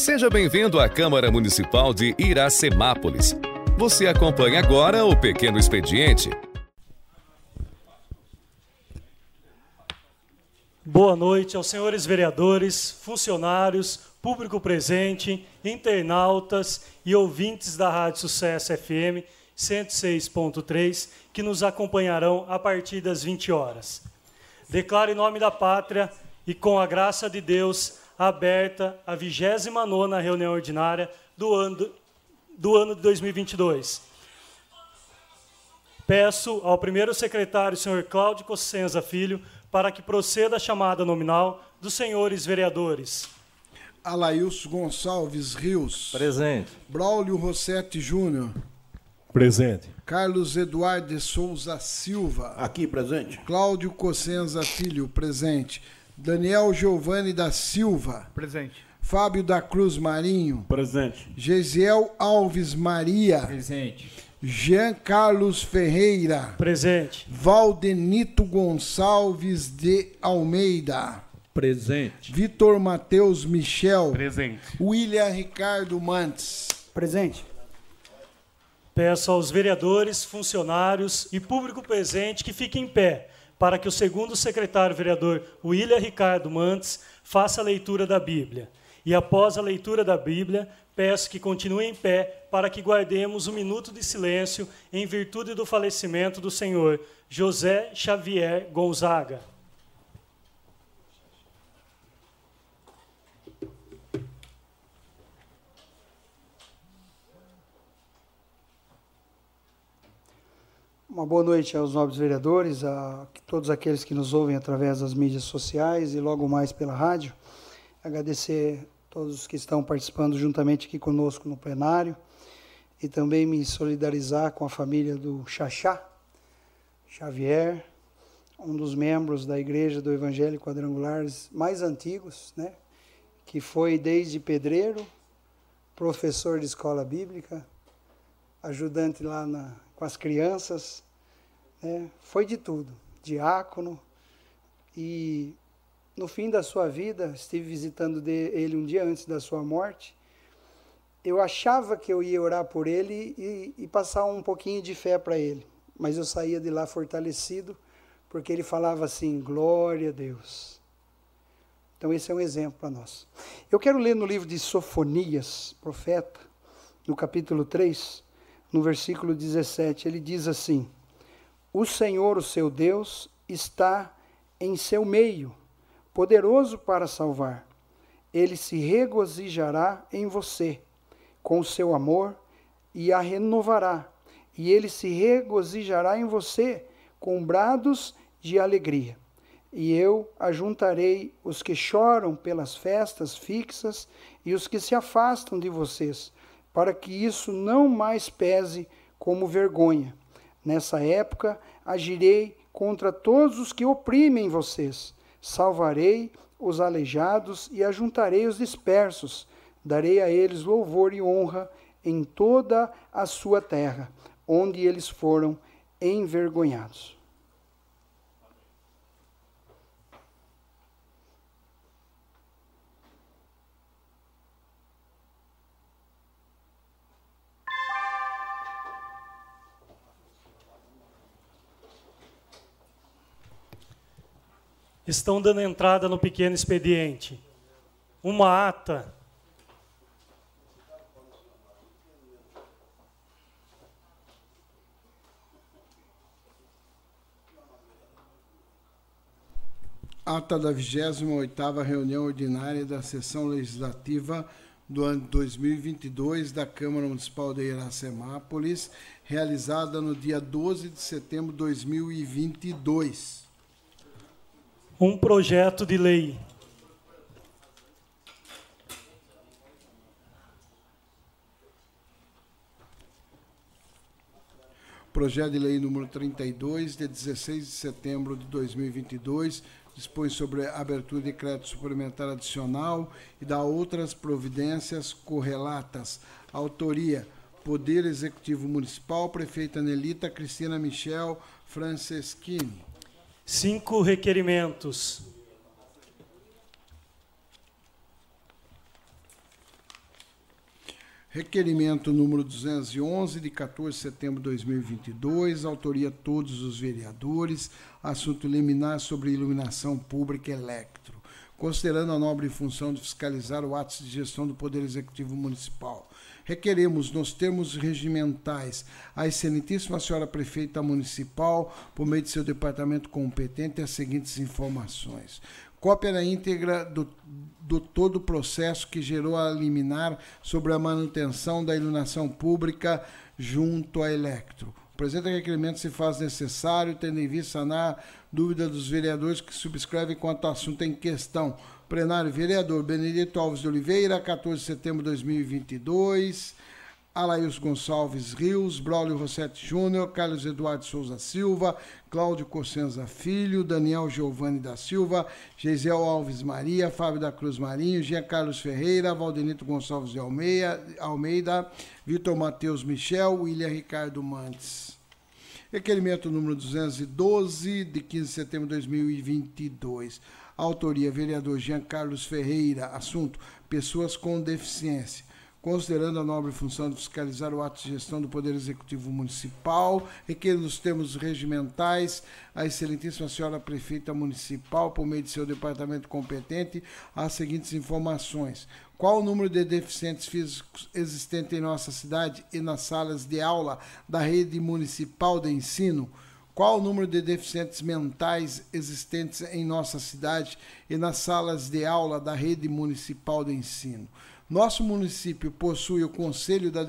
Seja bem-vindo à Câmara Municipal de Iracemápolis. Você acompanha agora o Pequeno Expediente. Boa noite aos senhores vereadores, funcionários, público presente, internautas e ouvintes da Rádio Sucesso FM 106.3 que nos acompanharão a partir das 20 horas. Declaro em nome da pátria e com a graça de Deus aberta a 29ª reunião ordinária do ano, do ano de 2022. Peço ao primeiro secretário, senhor Cláudio Cossenza Filho, para que proceda a chamada nominal dos senhores vereadores. Alailson Gonçalves Rios. Presente. Braulio Rossetti Júnior. Presente. Carlos Eduardo de Souza Silva. Aqui, presente. Cláudio Cossenza Filho, presente. Daniel Giovanni da Silva. Presente. Fábio da Cruz Marinho. Presente. Gesiel Alves Maria. Presente. Jean Carlos Ferreira. Presente. Valdenito Gonçalves de Almeida. Presente. Vitor Matheus Michel. Presente. William Ricardo Mantes. Presente. Peço aos vereadores, funcionários e público presente que fiquem em pé para que o segundo secretário vereador William Ricardo Mantes faça a leitura da Bíblia. E após a leitura da Bíblia, peço que continue em pé para que guardemos um minuto de silêncio em virtude do falecimento do senhor José Xavier Gonzaga. Uma boa noite aos nobres vereadores, a todos aqueles que nos ouvem através das mídias sociais e logo mais pela rádio. Agradecer todos os que estão participando juntamente aqui conosco no plenário e também me solidarizar com a família do Xaxá, Xavier, um dos membros da Igreja do Evangelho Quadrangulares mais antigos, né? que foi desde pedreiro, professor de escola bíblica, ajudante lá na, com as crianças, né? foi de tudo, diácono. E no fim da sua vida, estive visitando ele um dia antes da sua morte. Eu achava que eu ia orar por ele e, e passar um pouquinho de fé para ele, mas eu saía de lá fortalecido, porque ele falava assim: glória a Deus. Então, esse é um exemplo para nós. Eu quero ler no livro de Sofonias, profeta, no capítulo 3, no versículo 17, ele diz assim: O Senhor, o seu Deus, está em seu meio, poderoso para salvar. Ele se regozijará em você, com o seu amor, e a renovará. E ele se regozijará em você, com brados de alegria. E eu ajuntarei os que choram pelas festas fixas e os que se afastam de vocês para que isso não mais pese como vergonha. Nessa época agirei contra todos os que oprimem vocês. Salvarei os aleijados e ajuntarei os dispersos. Darei a eles louvor e honra em toda a sua terra, onde eles foram envergonhados. Estão dando entrada no pequeno expediente. Uma ata. Ata da 28ª reunião ordinária da sessão legislativa do ano 2022 da Câmara Municipal de Iracemápolis, realizada no dia 12 de setembro de 2022 um projeto de lei. Projeto de Lei número 32, de 16 de setembro de 2022, dispõe sobre abertura de crédito suplementar adicional e dá outras providências correlatas. Autoria: Poder Executivo Municipal, Prefeita Nelita Cristina Michel Franceschini. Cinco requerimentos. Requerimento número 211, de 14 de setembro de 2022, autoria todos os vereadores, assunto liminar sobre iluminação pública electro, considerando a nobre função de fiscalizar o ato de gestão do Poder Executivo Municipal. Requeremos, nos termos regimentais, a excelentíssima senhora prefeita municipal, por meio de seu departamento competente, as seguintes informações cópia na íntegra do, do todo o processo que gerou a liminar sobre a manutenção da iluminação pública junto à Electro. O presente requerimento se faz necessário, tendo em vista sanar dúvida dos vereadores que subscrevem quanto ao assunto em questão. Plenário, vereador Benedito Alves de Oliveira, 14 de setembro de 2022. Alaíus Gonçalves Rios, Braulio Rossetti Júnior, Carlos Eduardo Souza Silva, Cláudio Cossenza Filho, Daniel Giovanni da Silva, Geisel Alves Maria, Fábio da Cruz Marinho, Jean Carlos Ferreira, Valdenito Gonçalves de Almeida, Almeida Vitor Matheus Michel, William Ricardo Mantes. Requerimento número 212, de 15 de setembro de 2022. Autoria, vereador Jean Carlos Ferreira. Assunto, pessoas com deficiência considerando a nobre função de fiscalizar o ato de gestão do Poder Executivo Municipal, requer nos termos regimentais a excelentíssima senhora prefeita municipal, por meio de seu departamento competente, as seguintes informações. Qual o número de deficientes físicos existente em nossa cidade e nas salas de aula da rede municipal de ensino? Qual o número de deficientes mentais existentes em nossa cidade e nas salas de aula da rede municipal de ensino? Nosso município possui o Conselho da,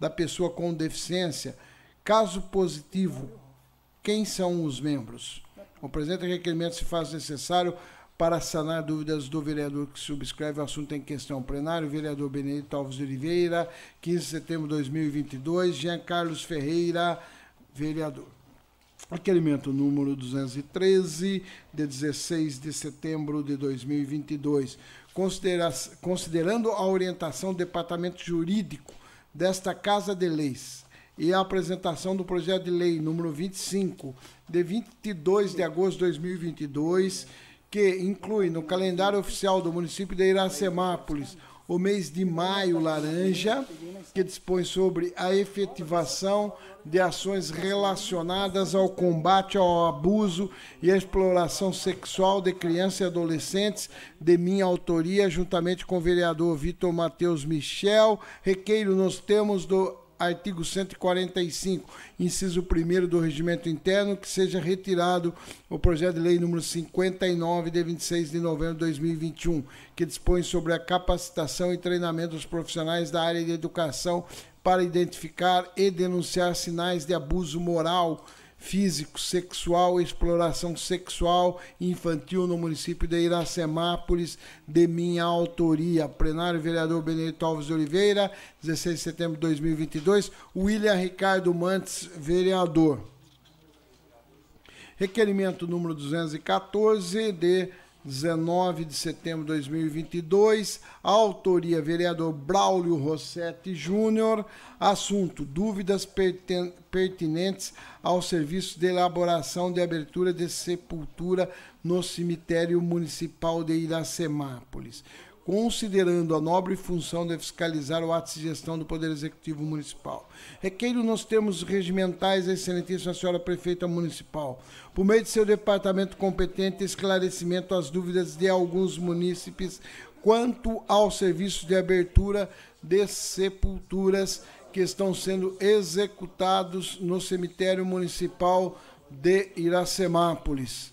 da Pessoa com Deficiência. Caso positivo, quem são os membros? O presente requerimento se faz necessário para sanar dúvidas do vereador que subscreve o assunto em questão. Plenário, vereador Benedito Alves de Oliveira, 15 de setembro de 2022. Jean Carlos Ferreira, vereador. Requerimento número 213, de 16 de setembro de 2022 considerando a orientação do departamento jurídico desta Casa de Leis e a apresentação do projeto de lei número 25, de 22 de agosto de 2022, que inclui no calendário oficial do município de Iracemápolis o mês de maio laranja, que dispõe sobre a efetivação de ações relacionadas ao combate ao abuso e à exploração sexual de crianças e adolescentes, de minha autoria, juntamente com o vereador Vitor Matheus Michel. Requeiro nos termos do artigo 145, inciso 1 do Regimento Interno, que seja retirado o projeto de lei número 59, de 26 de novembro de 2021, que dispõe sobre a capacitação e treinamento dos profissionais da área de educação para identificar e denunciar sinais de abuso moral físico, sexual, exploração sexual infantil no município de Iracemápolis, de minha autoria. Plenário vereador Benedito Alves Oliveira, 16 de setembro de 2022. William Ricardo Mantes, vereador. Requerimento número 214 de 19 de setembro de 2022, autoria vereador Braulio Rossetti Júnior, assunto dúvidas pertinentes ao serviço de elaboração de abertura de sepultura no cemitério municipal de Iracemápolis considerando a nobre função de fiscalizar o ato de gestão do Poder Executivo Municipal. Requeiro nos termos regimentais excelentíssima senhora prefeita municipal, por meio de seu departamento competente, esclarecimento às dúvidas de alguns munícipes quanto ao serviço de abertura de sepulturas que estão sendo executados no cemitério municipal de Iracemápolis.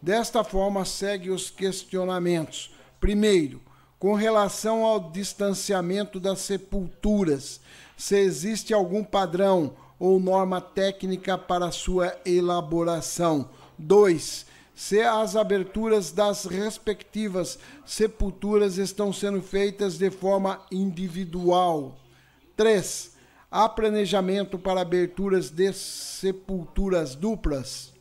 Desta forma, segue os questionamentos. Primeiro, com relação ao distanciamento das sepulturas, se existe algum padrão ou norma técnica para sua elaboração. 2. Se as aberturas das respectivas sepulturas estão sendo feitas de forma individual. 3. Há planejamento para aberturas de sepulturas duplas.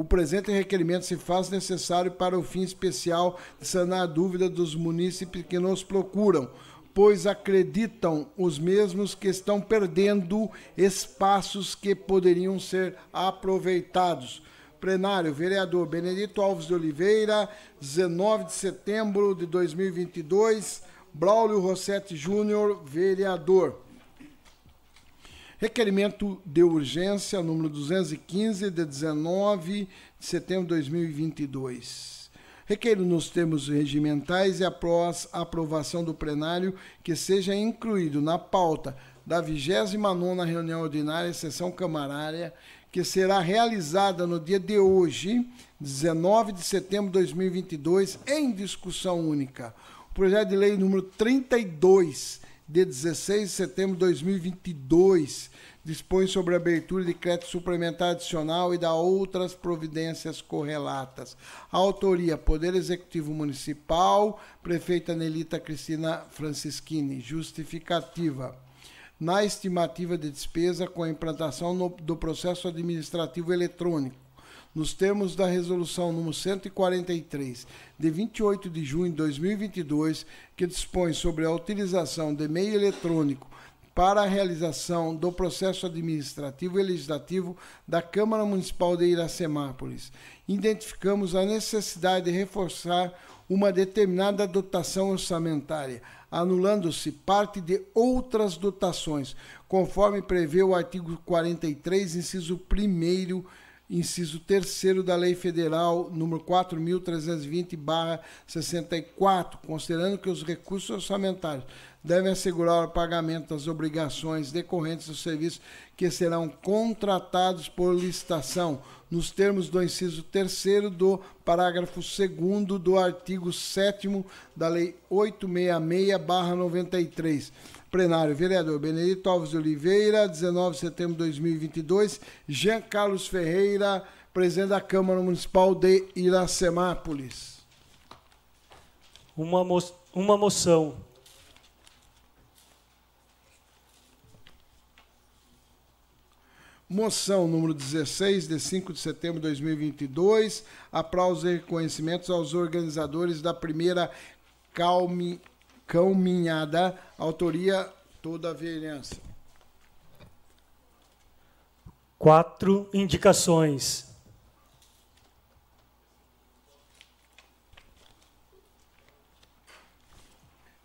O presente requerimento se faz necessário para o fim especial de sanar a dúvida dos munícipes que nos procuram, pois acreditam os mesmos que estão perdendo espaços que poderiam ser aproveitados. Plenário, vereador Benedito Alves de Oliveira, 19 de setembro de 2022. Braulio Rossetti Júnior, vereador. Requerimento de urgência número 215 de 19 de setembro de 2022. Requeiro nos termos regimentais e após aprovação do plenário que seja incluído na pauta da 29ª reunião ordinária, sessão camarária, que será realizada no dia de hoje, 19 de setembro de 2022, em discussão única. O projeto de lei número 32, de 16 de setembro de 2022, dispõe sobre a abertura de crédito suplementar adicional e da outras providências correlatas. Autoria, Poder Executivo Municipal, prefeita Nelita Cristina Francischini. Justificativa na estimativa de despesa com a implantação no, do processo administrativo eletrônico, nos termos da resolução número 143 de 28 de junho de 2022, que dispõe sobre a utilização de meio eletrônico para a realização do processo administrativo e legislativo da Câmara Municipal de Iracemápolis. Identificamos a necessidade de reforçar uma determinada dotação orçamentária, anulando-se parte de outras dotações, conforme prevê o artigo 43, inciso 1 inciso 3 da Lei Federal número 4320/64, considerando que os recursos orçamentários devem assegurar o pagamento das obrigações decorrentes do serviço que serão contratados por licitação, nos termos do inciso 3 do parágrafo 2 do artigo 7 da Lei 866-93. Plenário, vereador Benedito Alves de Oliveira, 19 de setembro de 2022. Jean Carlos Ferreira, presidente da Câmara Municipal de Iracemápolis. Uma, mo uma moção Moção número 16, de 5 de setembro de 2022. Aplausos e reconhecimentos aos organizadores da primeira calmi, caminhada. Autoria toda a vereança. Quatro indicações.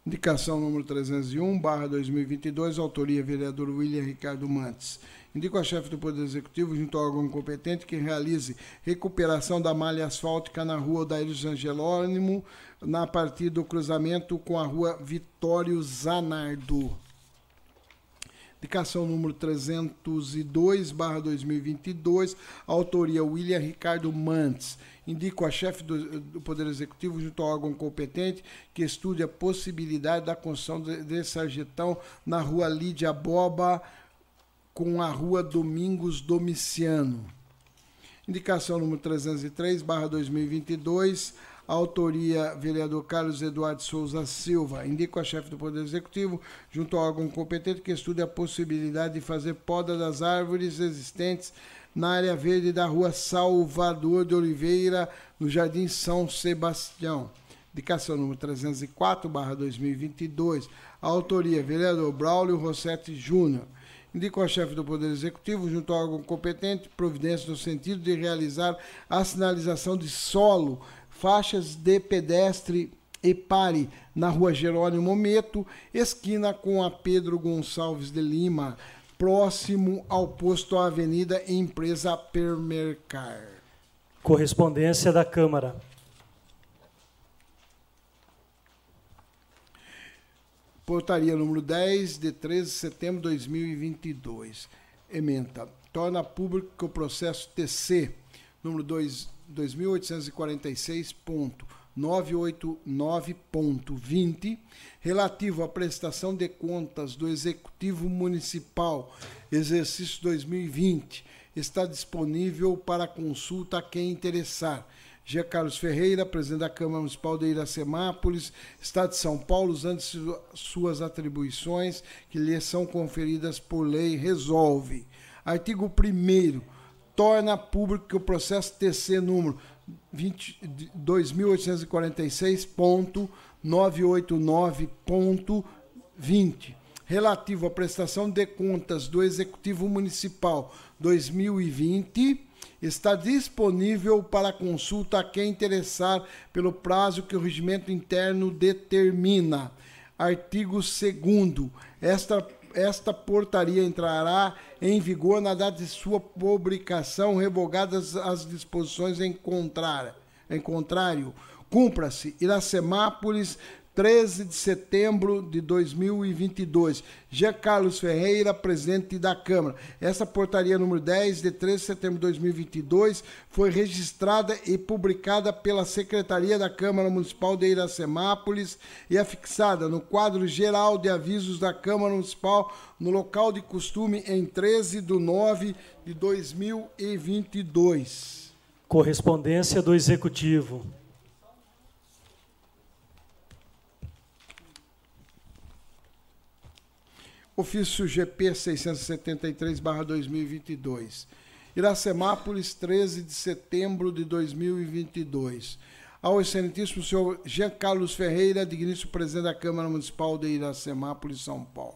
Indicação número 301, barra 2022, autoria vereador William Ricardo Mantes. Indico a chefe do Poder Executivo, junto ao órgão competente, que realize recuperação da malha asfáltica na rua Odair Angelônimo, na partir do cruzamento com a rua Vitório Zanardo. Indicação número 302, barra 2022, autoria William Ricardo Mantes Indico a chefe do, do, Poder Executivo, junto ao órgão competente, que estude a possibilidade da construção desse sarjetão na rua Lídia Boba com a rua Domingos Domiciano. Indicação número 303, barra 2022, autoria vereador Carlos Eduardo Souza Silva. Indico a chefe do Poder Executivo, junto ao órgão competente, que estude a possibilidade de fazer poda das árvores existentes na área verde da rua Salvador de Oliveira, no Jardim São Sebastião. Indicação número 304, barra 2022. autoria, vereador Braulio Rossetti Júnior. Indico ao chefe do Poder Executivo, junto ao órgão competente, providência no sentido de realizar a sinalização de solo, faixas de pedestre e pare na rua Jerônimo Meto, esquina com a Pedro Gonçalves de Lima, próximo ao posto Avenida Empresa Permercar. Correspondência da Câmara. Portaria número 10, de 13 de setembro de 2022. Ementa. Torna público o processo TC, número 2, 2846. 989.20, relativo à prestação de contas do Executivo Municipal, exercício 2020, está disponível para consulta a quem interessar. G. Carlos Ferreira, presidente da Câmara Municipal de Iracemápolis, Estado de São Paulo, usando suas atribuições que lhe são conferidas por lei, resolve. Artigo 1 torna público o processo TC número 2846.989.20, relativo à prestação de contas do Executivo Municipal 2020, está disponível para consulta a quem interessar pelo prazo que o regimento interno determina. Artigo 2 Esta esta portaria entrará em vigor na data de sua publicação, revogadas as disposições em contrário. Em contrário, cumpra-se Iracemápolis, 13 de setembro de 2022. Jean Carlos Ferreira, presidente da Câmara. Essa portaria número 10, de 13 de setembro de 2022, foi registrada e publicada pela Secretaria da Câmara Municipal de Iracemápolis e afixada no quadro geral de avisos da Câmara Municipal no local de costume em 13 de 9 de 2022. Correspondência do Executivo. Ofício GP 673-2022. Iracemápolis, 13 de setembro de 2022. Ao excelentíssimo senhor Jean Carlos Ferreira, digníssimo presidente da Câmara Municipal de Iracemápolis, São Paulo.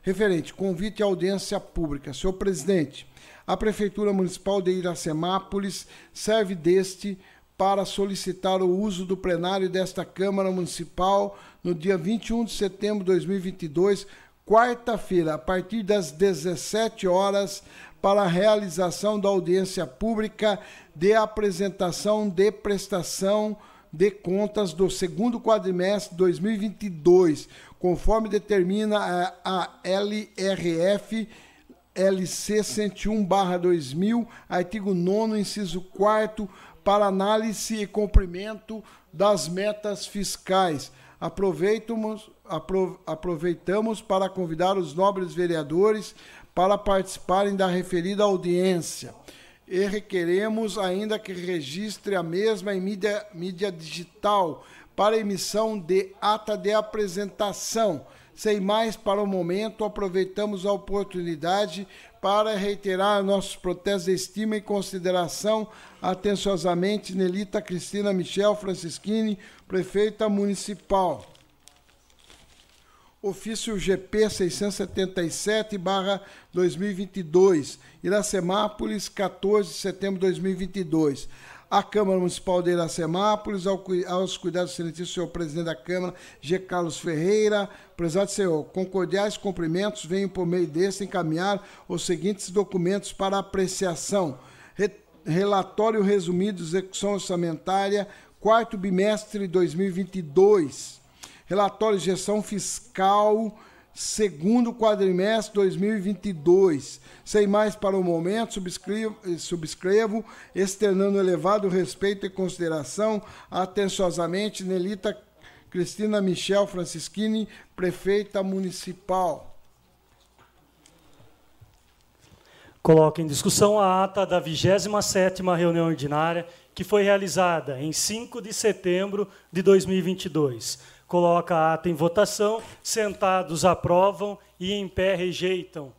Referente, convite à audiência pública. Senhor presidente, a Prefeitura Municipal de Iracemápolis serve deste para solicitar o uso do plenário desta Câmara Municipal no dia 21 de setembro de 2022 quarta-feira, a partir das 17 horas, para a realização da audiência pública de apresentação de prestação de contas do segundo quadrimestre de 2022, conforme determina a LRF LC 101/2000, artigo 9 inciso 4 para análise e cumprimento das metas fiscais. Aproveitamos para convidar os nobres vereadores para participarem da referida audiência e requeremos ainda que registre a mesma em mídia, mídia digital para emissão de ata de apresentação. Sem mais para o momento, aproveitamos a oportunidade para reiterar nossos protestos de estima e consideração atenciosamente Nelita Cristina Michel Francisquini, prefeita municipal ofício GP 677-2022, Iracemápolis, 14 de setembro de 2022. A Câmara Municipal de Iracemápolis, aos cuidados do senhor presidente da Câmara, G. Carlos Ferreira, prezado senhor, com cordiais cumprimentos, venho por meio deste encaminhar os seguintes documentos para apreciação. Relatório resumido de execução orçamentária, quarto bimestre de 2022 Relatório de gestão fiscal segundo quadrimestre 2022. Sem mais para o momento, subscrevo, subscrevo externando elevado respeito e consideração atenciosamente Nelita Cristina Michel Francischini, prefeita municipal. Coloco em discussão a ata da 27ª reunião ordinária que foi realizada em 5 de setembro de 2022 coloca a ata em votação, sentados aprovam e em pé rejeitam.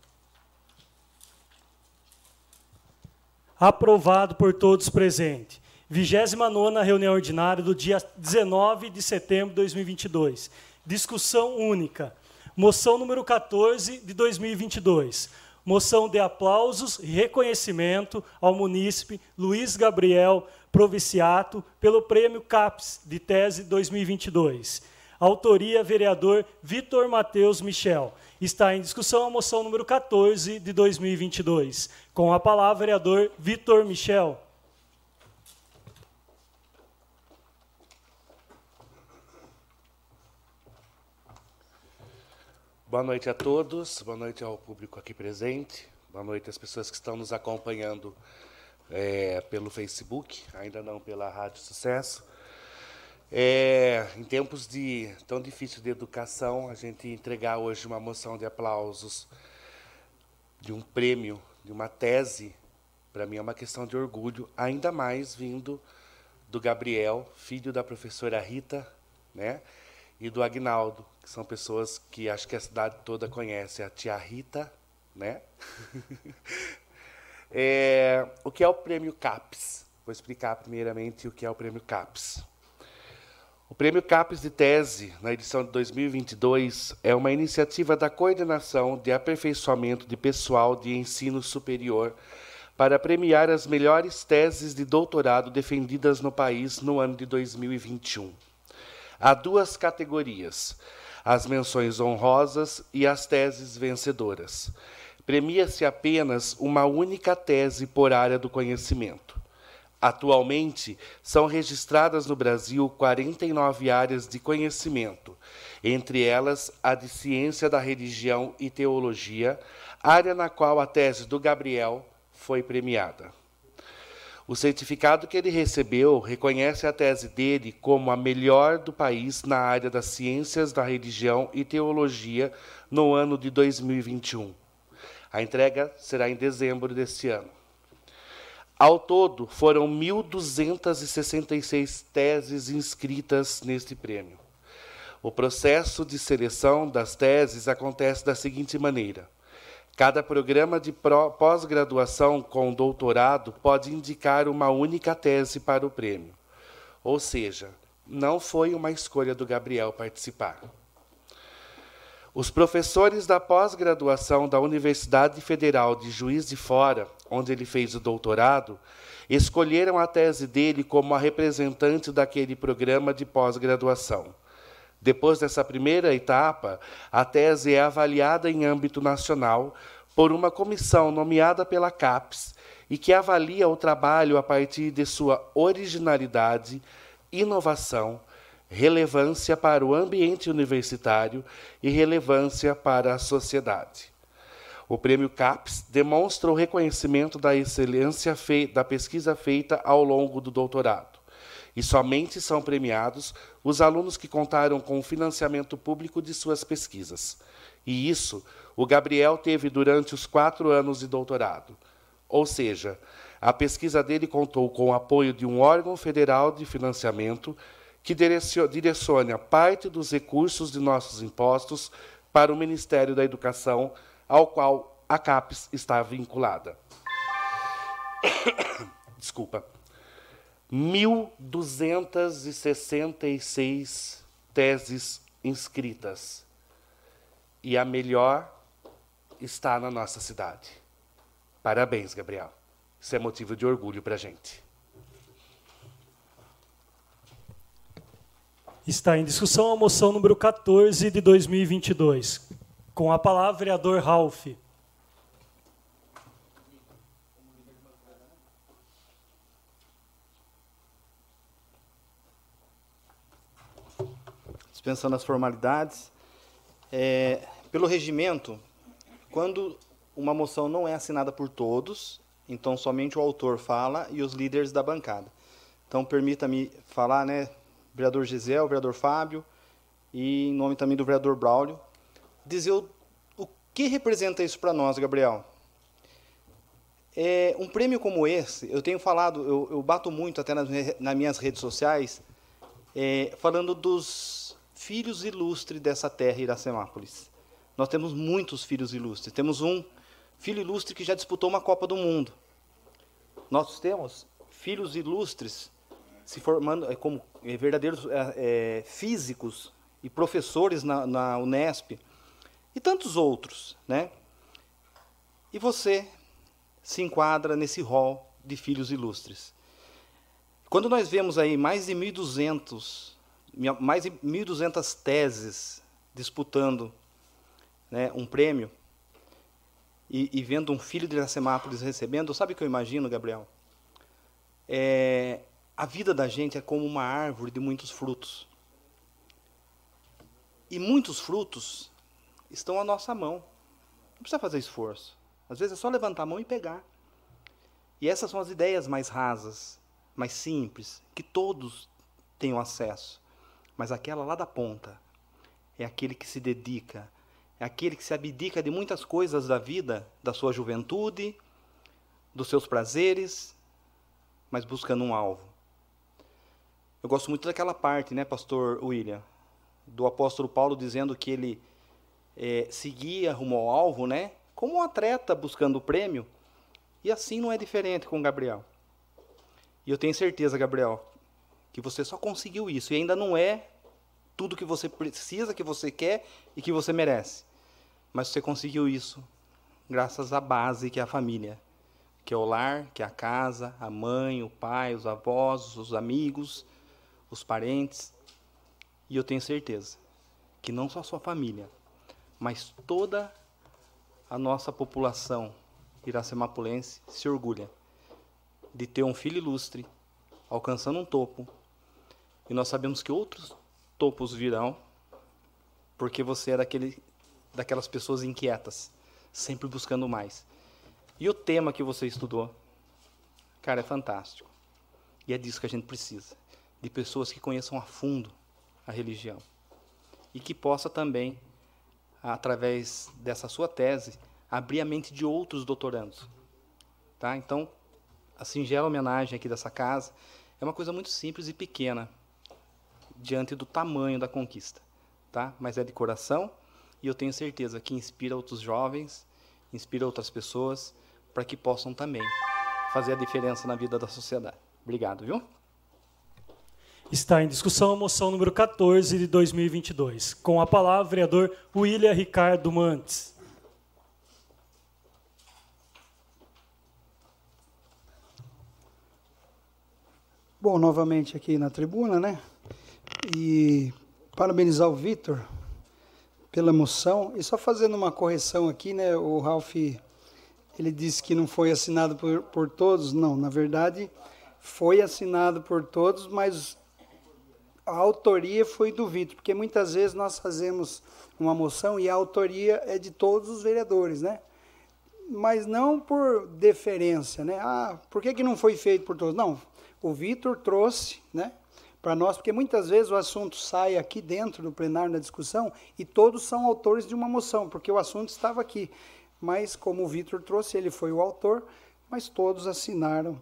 Aprovado por todos presentes. 29 reunião ordinária do dia 19 de setembro de 2022. Discussão única. Moção número 14 de 2022. Moção de aplausos e reconhecimento ao munícipe Luiz Gabriel Proviciato pelo Prêmio CAPES de Tese 2022. Autoria, vereador Vitor Matheus Michel. Está em discussão a moção número 14 de 2022. Com a palavra, vereador Vitor Michel. Boa noite a todos, boa noite ao público aqui presente, boa noite às pessoas que estão nos acompanhando é, pelo Facebook, ainda não pela Rádio Sucesso. É, em tempos de tão difícil de educação, a gente entregar hoje uma moção de aplausos de um prêmio, de uma tese, para mim é uma questão de orgulho, ainda mais vindo do Gabriel, filho da professora Rita, né? E do Agnaldo, que são pessoas que acho que a cidade toda conhece, a tia Rita, né? é, o que é o prêmio CAPES? Vou explicar primeiramente o que é o prêmio CAPES. O Prêmio CAPES de Tese, na edição de 2022, é uma iniciativa da Coordenação de Aperfeiçoamento de Pessoal de Ensino Superior para premiar as melhores teses de doutorado defendidas no país no ano de 2021. Há duas categorias: as menções honrosas e as teses vencedoras. Premia-se apenas uma única tese por área do conhecimento. Atualmente, são registradas no Brasil 49 áreas de conhecimento, entre elas a de Ciência da Religião e Teologia, área na qual a tese do Gabriel foi premiada. O certificado que ele recebeu reconhece a tese dele como a melhor do país na área das ciências da religião e teologia no ano de 2021. A entrega será em dezembro deste ano. Ao todo, foram 1.266 teses inscritas neste prêmio. O processo de seleção das teses acontece da seguinte maneira: Cada programa de pós-graduação com doutorado pode indicar uma única tese para o prêmio. Ou seja, não foi uma escolha do Gabriel participar. Os professores da pós-graduação da Universidade Federal de Juiz de Fora, onde ele fez o doutorado, escolheram a tese dele como a representante daquele programa de pós-graduação. Depois dessa primeira etapa, a tese é avaliada em âmbito nacional por uma comissão nomeada pela CAPES e que avalia o trabalho a partir de sua originalidade, inovação, relevância para o ambiente universitário e relevância para a sociedade. O prêmio CAPES demonstra o reconhecimento da excelência da pesquisa feita ao longo do doutorado e somente são premiados os alunos que contaram com o financiamento público de suas pesquisas. E isso o Gabriel teve durante os quatro anos de doutorado. Ou seja, a pesquisa dele contou com o apoio de um órgão federal de financiamento que direciona parte dos recursos de nossos impostos para o Ministério da Educação, ao qual a CAPES está vinculada. Desculpa. 1.266 teses inscritas. E a melhor está na nossa cidade. Parabéns, Gabriel. Isso é motivo de orgulho para a gente. Está em discussão a moção número 14 de 2022. Com a palavra, vereador Ralph. dispensando as formalidades. É, pelo regimento, quando uma moção não é assinada por todos, então somente o autor fala e os líderes da bancada. Então, permita-me falar, né, vereador Gisel, vereador Fábio, e em nome também do vereador Braulio, dizer o, o que representa isso para nós, Gabriel. É, um prêmio como esse, eu tenho falado, eu, eu bato muito até nas, nas minhas redes sociais, é, falando dos filhos ilustres dessa terra, Iracemápolis. Nós temos muitos filhos ilustres. Temos um filho ilustre que já disputou uma Copa do Mundo. Nós temos filhos ilustres se formando é, como verdadeiros é, é, físicos e professores na, na Unesp e tantos outros, né? E você se enquadra nesse rol de filhos ilustres. Quando nós vemos aí mais de 1.200 mais de 1.200 teses disputando né, um prêmio e, e, vendo um filho de Iracemápolis recebendo, sabe o que eu imagino, Gabriel? É, a vida da gente é como uma árvore de muitos frutos. E muitos frutos estão à nossa mão. Não precisa fazer esforço. Às vezes é só levantar a mão e pegar. E essas são as ideias mais rasas, mais simples, que todos tenham acesso. Mas aquela lá da ponta é aquele que se dedica, é aquele que se abdica de muitas coisas da vida, da sua juventude, dos seus prazeres, mas buscando um alvo. Eu gosto muito daquela parte, né, pastor William, do apóstolo Paulo dizendo que ele é, seguia rumo ao alvo, né, como um atleta buscando o prêmio, e assim não é diferente com Gabriel. E eu tenho certeza, Gabriel, que você só conseguiu isso e ainda não é tudo que você precisa, que você quer e que você merece. Mas você conseguiu isso graças à base que é a família, que é o lar, que é a casa, a mãe, o pai, os avós, os amigos, os parentes. E eu tenho certeza que não só sua família, mas toda a nossa população iracemapulense se orgulha de ter um filho ilustre, alcançando um topo, e nós sabemos que outros topos virão, porque você é daquele, daquelas pessoas inquietas, sempre buscando mais. E o tema que você estudou, cara, é fantástico. E é disso que a gente precisa, de pessoas que conheçam a fundo a religião e que possa também, através dessa sua tese, abrir a mente de outros doutorandos. Tá? Então, a singela homenagem aqui dessa casa é uma coisa muito simples e pequena diante do tamanho da conquista, tá? Mas é de coração e eu tenho certeza que inspira outros jovens, inspira outras pessoas para que possam também fazer a diferença na vida da sociedade. Obrigado, viu? Está em discussão a moção número 14 de 2022. Com a palavra, vereador William Ricardo Mantes. Bom, novamente aqui na tribuna, né? E parabenizar o Vitor pela moção. E só fazendo uma correção aqui, né? O Ralph, ele disse que não foi assinado por, por todos. Não, na verdade, foi assinado por todos, mas a autoria foi do Vitor, porque muitas vezes nós fazemos uma moção e a autoria é de todos os vereadores, né? Mas não por deferência, né? Ah, por que, que não foi feito por todos? Não, o Vitor trouxe, né? Para nós, porque muitas vezes o assunto sai aqui dentro do plenário da discussão e todos são autores de uma moção, porque o assunto estava aqui. Mas como o Vitor trouxe, ele foi o autor, mas todos assinaram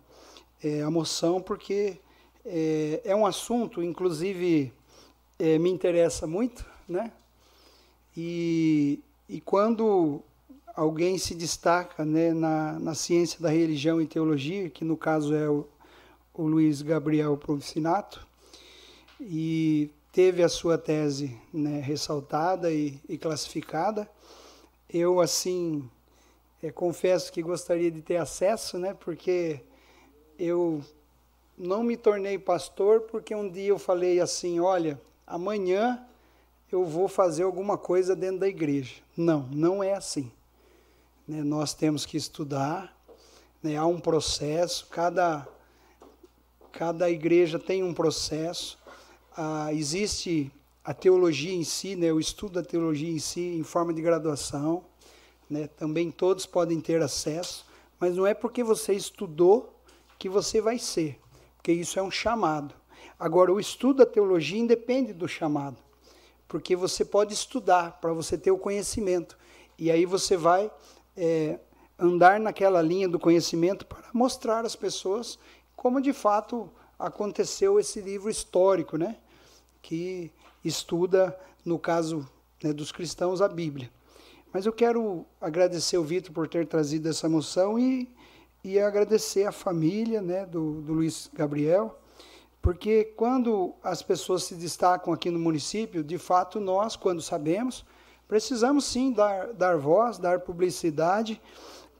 é, a moção porque é, é um assunto, inclusive, é, me interessa muito, né? E, e quando alguém se destaca né, na, na ciência da religião e teologia, que no caso é o, o Luiz Gabriel Proficinato, e teve a sua tese né, ressaltada e, e, classificada, eu, assim, é, confesso que gostaria de ter acesso, né, porque eu não me tornei pastor porque um dia eu falei assim: olha, amanhã eu vou fazer alguma coisa dentro da igreja. Não, não é assim. Né? Nós temos que estudar, né? há um processo, cada, cada igreja tem um processo. Ah, existe a teologia em si, né? o estudo da teologia em si, em forma de graduação. Né? Também todos podem ter acesso, mas não é porque você estudou que você vai ser porque isso é um chamado. Agora, o estudo da teologia independe do chamado, porque você pode estudar para você ter o conhecimento, e aí você vai é, andar naquela linha do conhecimento para mostrar às pessoas como de fato aconteceu esse livro histórico, né? que estuda, no caso né, dos cristãos, a Bíblia. Mas eu quero agradecer o Vitor por ter trazido essa moção e e agradecer a família né, do, do Luiz Gabriel, porque quando as pessoas se destacam aqui no município, de fato nós, quando sabemos, precisamos sim dar, dar voz, dar publicidade,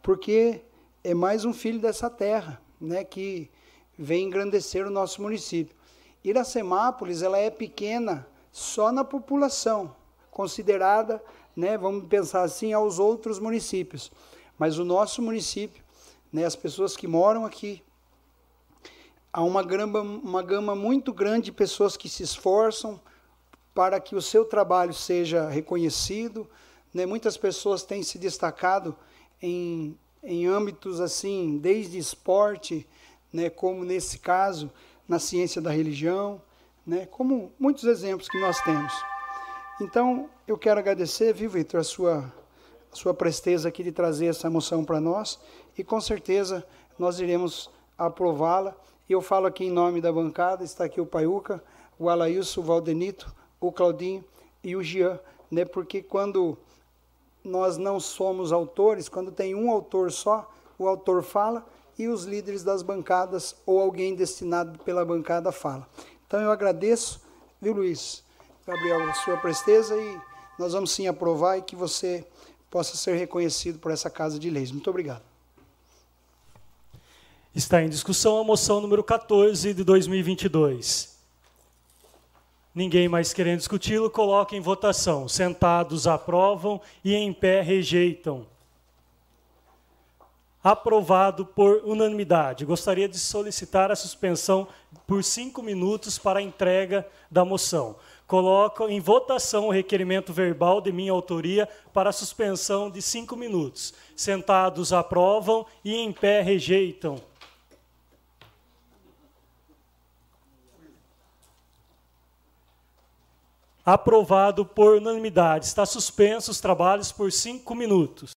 porque é mais um filho dessa terra, né, que vem engrandecer o nosso município. Iracemápolis, ela é pequena só na população, considerada, né, vamos pensar assim, aos outros municípios. Mas o nosso município né, as pessoas que moram aqui. Há uma gama, uma gama muito grande de pessoas que se esforçam para que o seu trabalho seja reconhecido. Né? Muitas pessoas têm se destacado em, em âmbitos assim, desde esporte, né, como nesse caso, na ciência da religião, né, como muitos exemplos que nós temos. Então, eu quero agradecer, viu, Vitor, a sua, a sua presteza aqui de trazer essa moção para nós e com certeza nós iremos aprová-la. Eu falo aqui em nome da bancada, está aqui o Paiuca, o Alailson, o Valdenito, o Claudinho e o Jean, né? porque quando nós não somos autores, quando tem um autor só, o autor fala e os líderes das bancadas ou alguém destinado pela bancada fala. Então eu agradeço, viu Luiz, Gabriel, a sua presteza e nós vamos sim aprovar e que você possa ser reconhecido por essa Casa de Leis. Muito obrigado. Está em discussão a moção número 14 de 2022. Ninguém mais querendo discuti-lo, coloca em votação. Sentados aprovam e em pé rejeitam. Aprovado por unanimidade. Gostaria de solicitar a suspensão por cinco minutos para a entrega da moção. Coloco em votação o requerimento verbal de minha autoria para a suspensão de cinco minutos. Sentados aprovam e em pé rejeitam. Aprovado por unanimidade. Está suspenso os trabalhos por cinco minutos.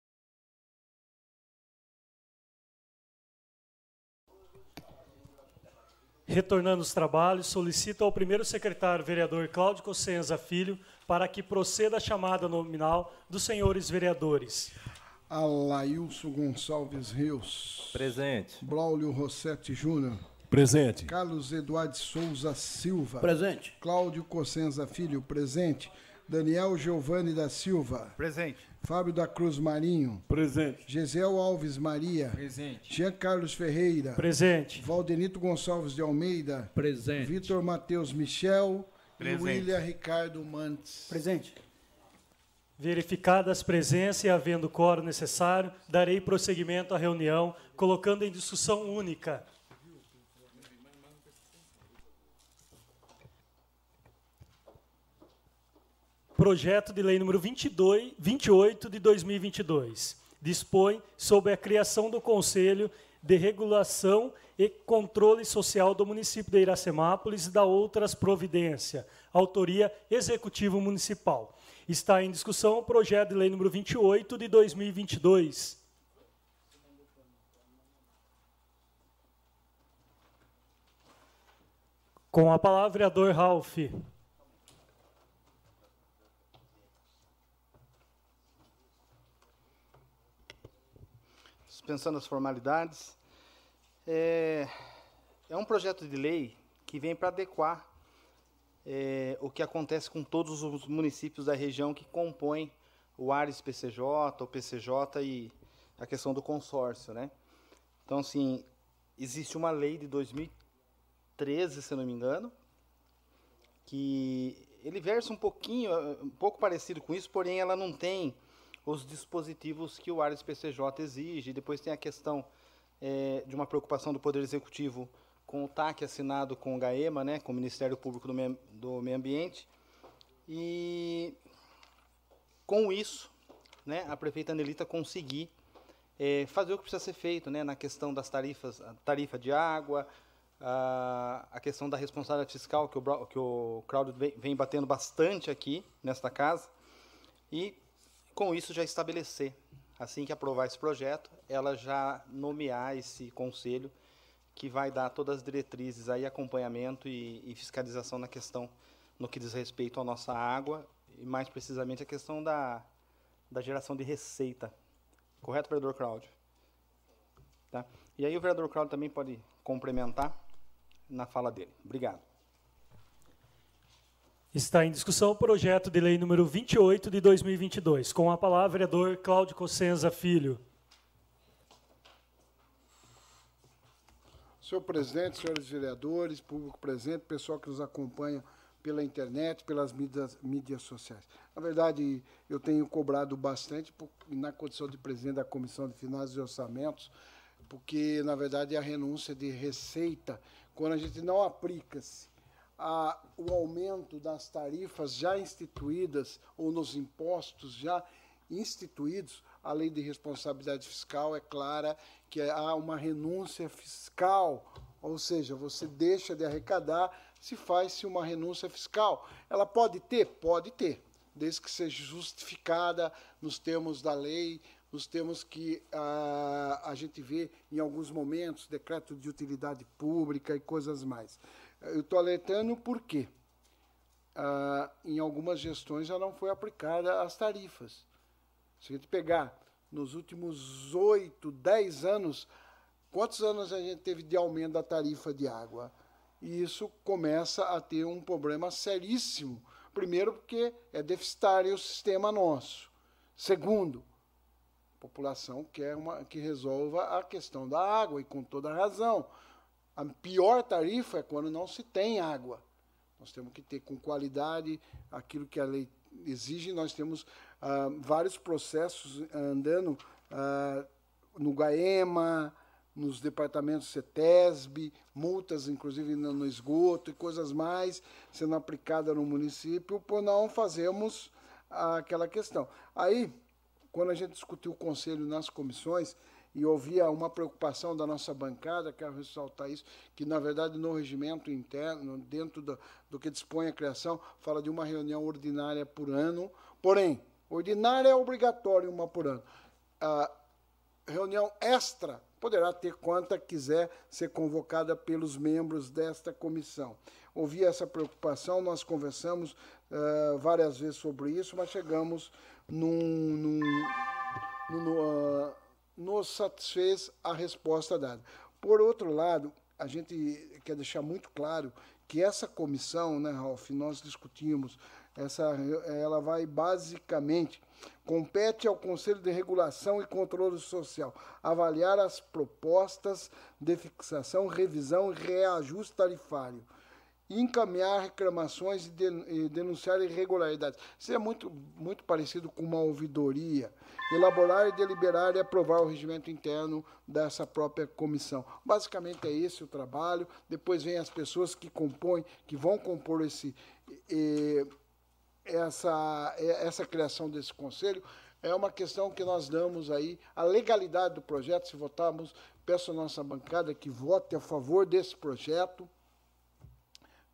Retornando os trabalhos, solicito ao primeiro secretário vereador Cláudio Cossenza Filho para que proceda a chamada nominal dos senhores vereadores. Alailson Gonçalves Rios. Presente. Braulio Rossetti Júnior. Presente. Carlos Eduardo Souza Silva. Presente. Cláudio Cossenza Filho, presente. Daniel Giovanni da Silva. Presente. Fábio da Cruz Marinho. Presente. Gesiel Alves Maria. Presente. Jean Carlos Ferreira. Presente. Valdenito Gonçalves de Almeida. Presente. Vitor Matheus Michel. Presente. E William Ricardo Mantes. Presente. Verificadas as presenças e havendo quórum necessário, darei prosseguimento à reunião, colocando em discussão única. Projeto de Lei número 22, 28 de 2022. Dispõe sobre a criação do Conselho de Regulação e Controle Social do município de Iracemápolis e da outras providências. Autoria Executivo Municipal. Está em discussão o projeto de lei número 28 de 2022. Com a palavra, vereador Ralph. Dispensando as formalidades. É, é um projeto de lei que vem para adequar é, o que acontece com todos os municípios da região que compõem o Ares PCJ, o PCJ e a questão do consórcio, né? Então, assim, existe uma lei de 2013, se não me engano, que ele versa um pouquinho, um pouco parecido com isso, porém ela não tem os dispositivos que o Ares PCJ exige. Depois tem a questão é, de uma preocupação do Poder Executivo com o TAC assinado com o GAEMA, né, com o Ministério Público do Meio, do Meio Ambiente. E com isso, né, a prefeita Anelita conseguir é, fazer o que precisa ser feito né, na questão das tarifas, a tarifa de água, a, a questão da responsabilidade fiscal, que o, que o Claudio vem, vem batendo bastante aqui nesta casa, e com isso já estabelecer, assim que aprovar esse projeto, ela já nomear esse conselho que vai dar todas as diretrizes aí, acompanhamento e, e, fiscalização na questão no que diz respeito à nossa água e mais precisamente a questão da, da geração de receita. Correto, vereador Cláudio? Tá? E aí o vereador Cláudio também pode complementar na fala dele. Obrigado. Está em discussão o projeto de lei número 28 de 2022. Com a palavra, vereador Cláudio Cossenza Filho. Senhor presidente, senhores vereadores, público presente, pessoal que nos acompanha pela internet, pelas mídias, mídias sociais. Na verdade, eu tenho cobrado bastante por, na condição de presidente da Comissão de Finanças e Orçamentos, porque, na verdade, a renúncia de receita, quando a gente não aplica-se o aumento das tarifas já instituídas ou nos impostos já instituídos, a lei de responsabilidade fiscal é clara que há uma renúncia fiscal, ou seja, você deixa de arrecadar se faz-se uma renúncia fiscal. Ela pode ter? Pode ter, desde que seja justificada nos termos da lei, nos termos que ah, a gente vê em alguns momentos, decreto de utilidade pública e coisas mais. Eu estou alertando porque ah, em algumas gestões já não foi aplicada as tarifas. Se a gente pegar nos últimos oito, dez anos, quantos anos a gente teve de aumento da tarifa de água? E isso começa a ter um problema seríssimo. Primeiro, porque é deficitário o sistema nosso. Segundo, a população quer uma, que resolva a questão da água, e com toda razão. A pior tarifa é quando não se tem água. Nós temos que ter com qualidade aquilo que a lei exige. Nós temos ah, vários processos andando ah, no GAEMA, nos departamentos CETESB, multas inclusive no, esgoto e coisas mais sendo aplicadas no município por não fazermos aquela questão. Aí, quando a gente discutiu o conselho nas comissões, e ouvia uma preocupação da nossa bancada, quero ressaltar isso, que na verdade no regimento interno, dentro do, do que dispõe a criação, fala de uma reunião ordinária por ano, porém, ordinária é obrigatória uma por ano. A reunião extra poderá ter quanta quiser ser convocada pelos membros desta comissão. Ouvi essa preocupação, nós conversamos uh, várias vezes sobre isso, mas chegamos num, num, num uh, nos satisfez a resposta dada. Por outro lado, a gente quer deixar muito claro que essa comissão, né, Ralf, nós discutimos, essa, ela vai basicamente compete ao Conselho de Regulação e Controle Social avaliar as propostas de fixação, revisão e reajuste tarifário encaminhar reclamações e denunciar irregularidades. Isso é muito, muito parecido com uma ouvidoria. Elaborar, deliberar e aprovar o regimento interno dessa própria comissão. Basicamente é esse o trabalho. Depois vem as pessoas que compõem, que vão compor esse, essa, essa criação desse conselho. É uma questão que nós damos aí, a legalidade do projeto, se votarmos, peço à nossa bancada que vote a favor desse projeto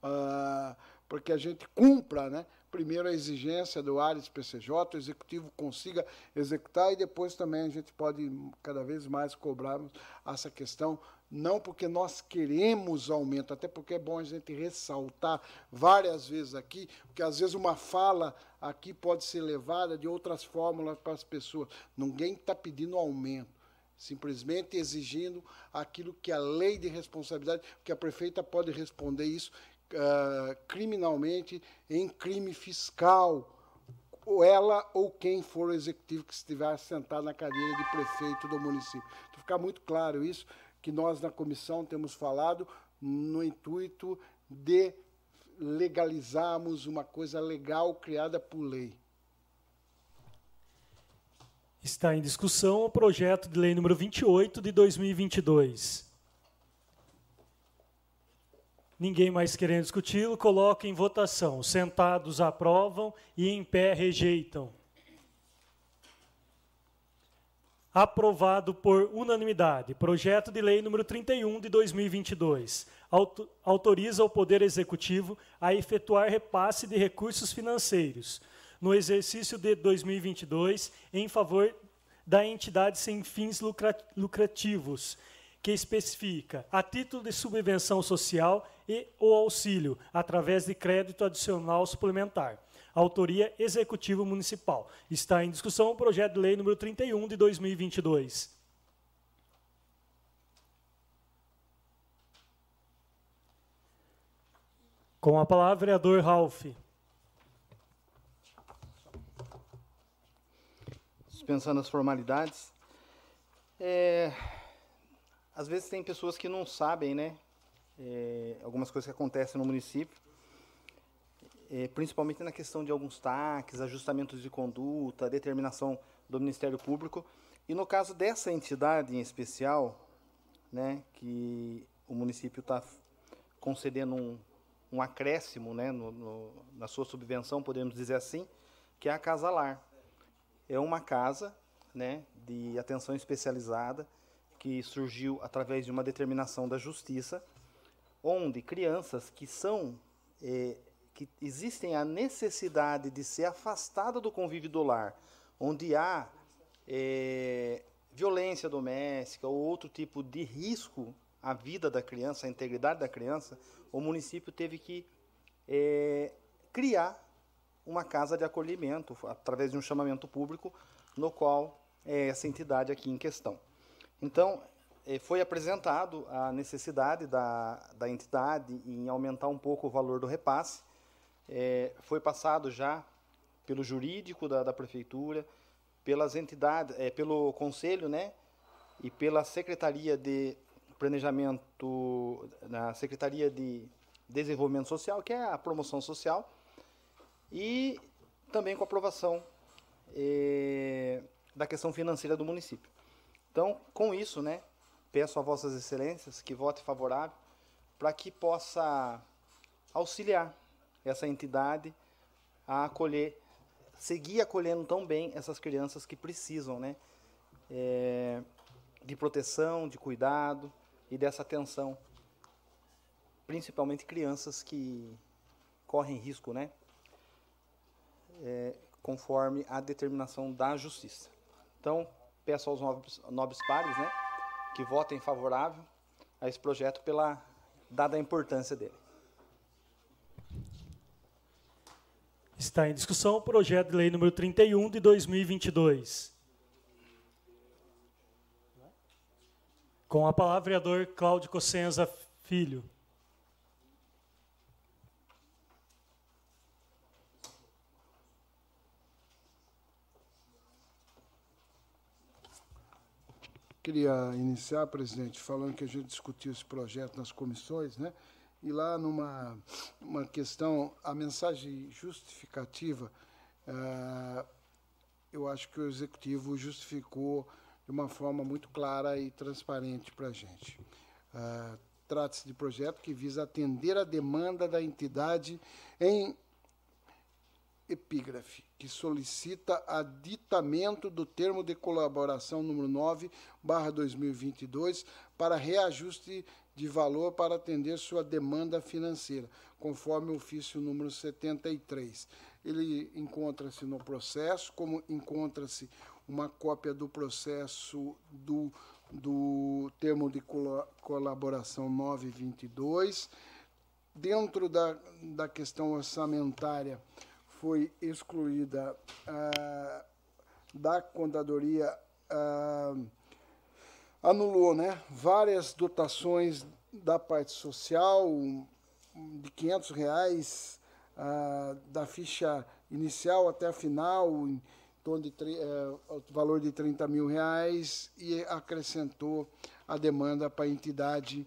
uh, porque a gente cumpra, né? Primeiro a exigência do Ares PCJ, o executivo consiga executar e depois também a gente pode cada vez mais cobrarmos essa questão, não porque nós queremos aumento, até porque é bom a gente ressaltar várias vezes aqui, porque às vezes uma fala aqui pode ser levada de outras fórmulas para as pessoas. Ninguém está pedindo aumento simplesmente exigindo aquilo que a lei de responsabilidade, que a prefeita pode responder isso, uh, criminalmente em crime fiscal, ou ela ou quem for o executivo que estiver sentado na cadeira de prefeito do município. Então, ficar muito claro isso, que nós na comissão temos falado no intuito de legalizarmos uma coisa legal criada por lei. Está em discussão o projeto de lei número 28 de 2022. Ninguém mais querendo discuti-lo, coloca em votação. Sentados aprovam e em pé rejeitam. Aprovado por unanimidade. Projeto de Lei número 31 de 2022. Autoriza o Poder Executivo a efetuar repasse de recursos financeiros no exercício de 2022 em favor da entidade sem fins lucrativos que especifica a título de subvenção social e o auxílio através de crédito adicional suplementar. Autoria Executivo Municipal. Está em discussão o projeto de lei número 31 de 2022. Com a palavra, vereador Ralph. Dispensando as formalidades. É, às vezes tem pessoas que não sabem, né? É, algumas coisas que acontecem no município, é, principalmente na questão de alguns taques, ajustamentos de conduta, determinação do Ministério Público. E no caso dessa entidade em especial, né, que o município está concedendo um, um acréscimo né, no, no, na sua subvenção, podemos dizer assim, que é a Casa Lar. É uma casa né, de atenção especializada que surgiu através de uma determinação da justiça, onde crianças que são é, que existem a necessidade de ser afastada do convívio do lar, onde há é, violência doméstica ou outro tipo de risco à vida da criança, à integridade da criança, o município teve que é, criar uma casa de acolhimento através de um chamamento público, no qual é essa entidade aqui em questão. Então, eh, foi apresentado a necessidade da, da entidade em aumentar um pouco o valor do repasse. É, foi passado já pelo jurídico da, da prefeitura, pelas entidades, é, pelo conselho, né, e pela secretaria de planejamento, na secretaria de desenvolvimento social, que é a promoção social, e também com aprovação eh, da questão financeira do município. Então, com isso, né, peço a vossas excelências que votem favorável para que possa auxiliar essa entidade a acolher, seguir acolhendo tão bem essas crianças que precisam, né, é, de proteção, de cuidado e dessa atenção, principalmente crianças que correm risco, né, é, conforme a determinação da justiça. Então, peço aos nobres, nobres pares, né, que votem favorável a esse projeto pela dada a importância dele. Está em discussão o projeto de lei número 31 de 2022. Com a palavra, vereador Cláudio Cossenza Filho. Queria iniciar, presidente, falando que a gente discutiu esse projeto nas comissões, né? E lá numa uma questão, a mensagem justificativa, uh, eu acho que o executivo justificou de uma forma muito clara e transparente para a gente. Uh, Trata-se de projeto que visa atender a demanda da entidade em epígrafe, que solicita aditamento do termo de colaboração número 9, barra 2022, para reajuste de valor para atender sua demanda financeira, conforme o ofício número 73. Ele encontra-se no processo, como encontra-se uma cópia do processo do, do termo de colaboração 922. Dentro da, da questão orçamentária, foi excluída ah, da contadoria, ah, anulou né, várias dotações da parte social, de 500 reais, ah, da ficha inicial até a final, em torno de eh, valor de 30 mil reais, e acrescentou a demanda para a entidade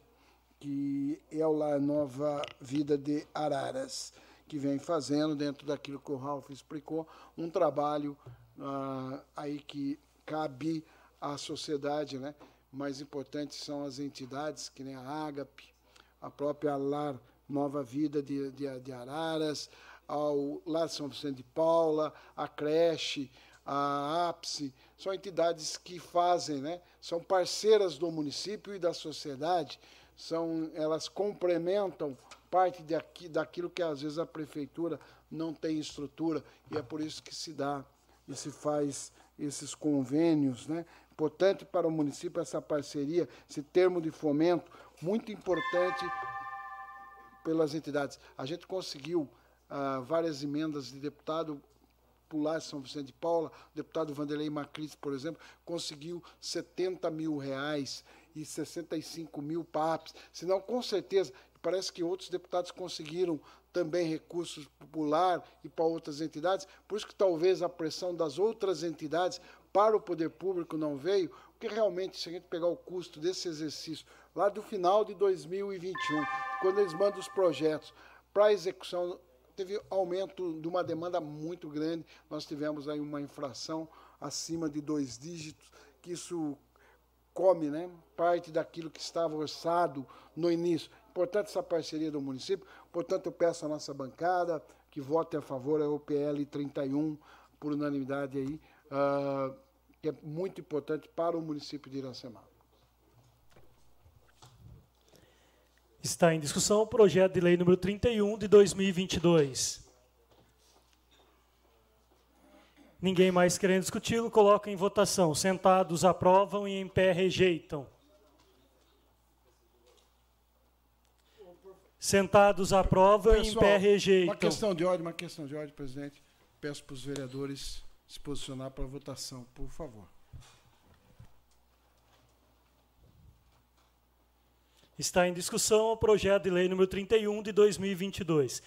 que é o Lar Nova Vida de Araras que vem fazendo, dentro daquilo que o Ralph explicou, um trabalho ah, aí que cabe à sociedade, né? Mais importantes são as entidades, que nem a Ágape, a própria Lar Nova Vida de, de, de Araras, ao Lar São Vicente de Paula, a creche, a APSE, são entidades que fazem, né? são parceiras do município e da sociedade, são, elas complementam parte daquilo que às vezes a prefeitura não tem estrutura e é por isso que se dá e se faz esses convênios, né? Importante para o município essa parceria, esse termo de fomento, muito importante pelas entidades. A gente conseguiu ah, várias emendas de deputado pular São Vicente de Paula, o deputado Vanderlei Macris, por exemplo, conseguiu 70 mil reais e 65 mil PAPs, senão com certeza Parece que outros deputados conseguiram também recursos popular e para outras entidades, por isso que talvez a pressão das outras entidades para o poder público não veio, porque realmente, se a gente pegar o custo desse exercício lá do final de 2021, quando eles mandam os projetos para execução, teve aumento de uma demanda muito grande, nós tivemos aí uma inflação acima de dois dígitos, que isso come né, parte daquilo que estava orçado no início. Importante essa parceria do município. Portanto, eu peço à nossa bancada que vote a favor da UPL 31 por unanimidade aí, uh, que é muito importante para o município de Iracema. Está em discussão o projeto de lei número 31 de 2022. Ninguém mais querendo discuti-lo, coloca em votação. Sentados aprovam e em pé rejeitam. Sentados aprovam e em pé rejeitam. Uma questão de ordem, uma questão de ordem, presidente. Peço para os vereadores se posicionar para a votação, por favor. Está em discussão o projeto de lei número 31 de 2022.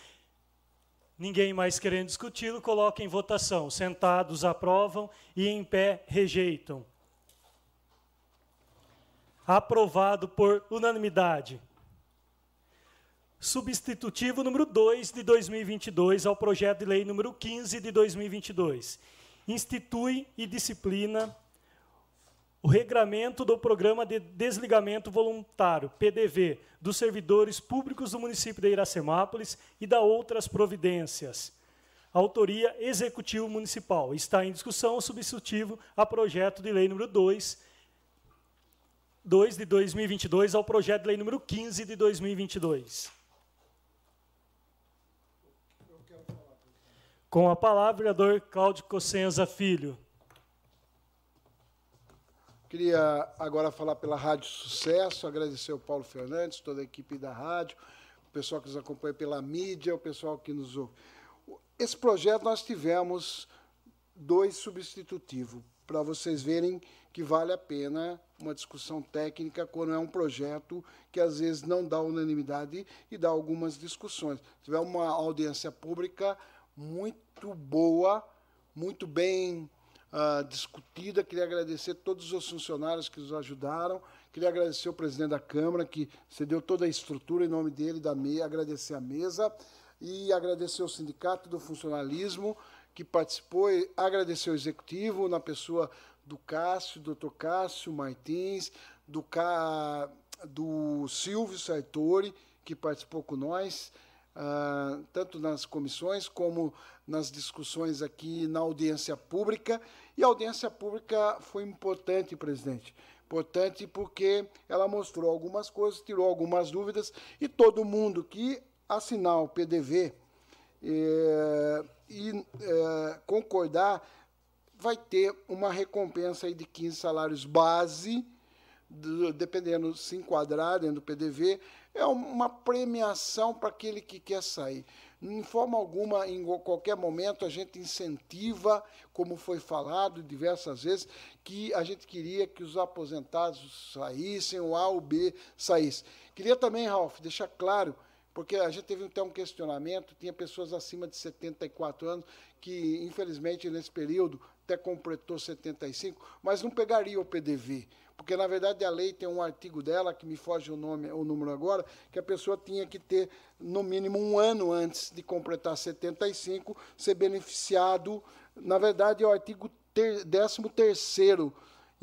Ninguém mais querendo discuti-lo, coloca em votação. Sentados aprovam e em pé rejeitam. Aprovado por unanimidade. Substitutivo número 2 de 2022 ao projeto de lei número 15 de 2022. Institui e disciplina o regramento do Programa de Desligamento Voluntário, PDV, dos servidores públicos do município de Iracemápolis e da outras providências. Autoria Executivo Municipal. Está em discussão o substitutivo a projeto de lei número 2, 2 de 2022 ao projeto de lei número 15 de 2022. Com a palavra, o vereador Cláudio Cossenza Filho. Queria agora falar pela Rádio Sucesso, agradecer ao Paulo Fernandes, toda a equipe da rádio, o pessoal que nos acompanha pela mídia, o pessoal que nos ouve. Esse projeto nós tivemos dois substitutivos, para vocês verem que vale a pena uma discussão técnica quando é um projeto que às vezes não dá unanimidade e dá algumas discussões. Se tiver uma audiência pública, muito boa, muito bem uh, discutida. Queria agradecer todos os funcionários que nos ajudaram. Queria agradecer o presidente da Câmara, que cedeu toda a estrutura em nome dele, da MEI, agradecer a mesa e agradecer o Sindicato do Funcionalismo, que participou, e agradecer o Executivo, na pessoa do Cássio, doutor Cássio Martins, do, Ca... do Silvio Sartori, que participou com nós, ah, tanto nas comissões como nas discussões aqui na audiência pública. E a audiência pública foi importante, presidente. Importante porque ela mostrou algumas coisas, tirou algumas dúvidas, e todo mundo que assinar o PDV é, e é, concordar, vai ter uma recompensa de 15 salários base dependendo se enquadrar dentro do PDV, é uma premiação para aquele que quer sair. Em forma alguma, em qualquer momento, a gente incentiva, como foi falado diversas vezes, que a gente queria que os aposentados saíssem, o A ou B saísse. Queria também, Ralf, deixar claro porque a gente teve até um questionamento, tinha pessoas acima de 74 anos que, infelizmente, nesse período, até completou 75, mas não pegaria o PDV, porque, na verdade, a lei tem um artigo dela, que me foge o, nome, o número agora, que a pessoa tinha que ter, no mínimo, um ano antes de completar 75, ser beneficiado, na verdade, é o artigo 13º,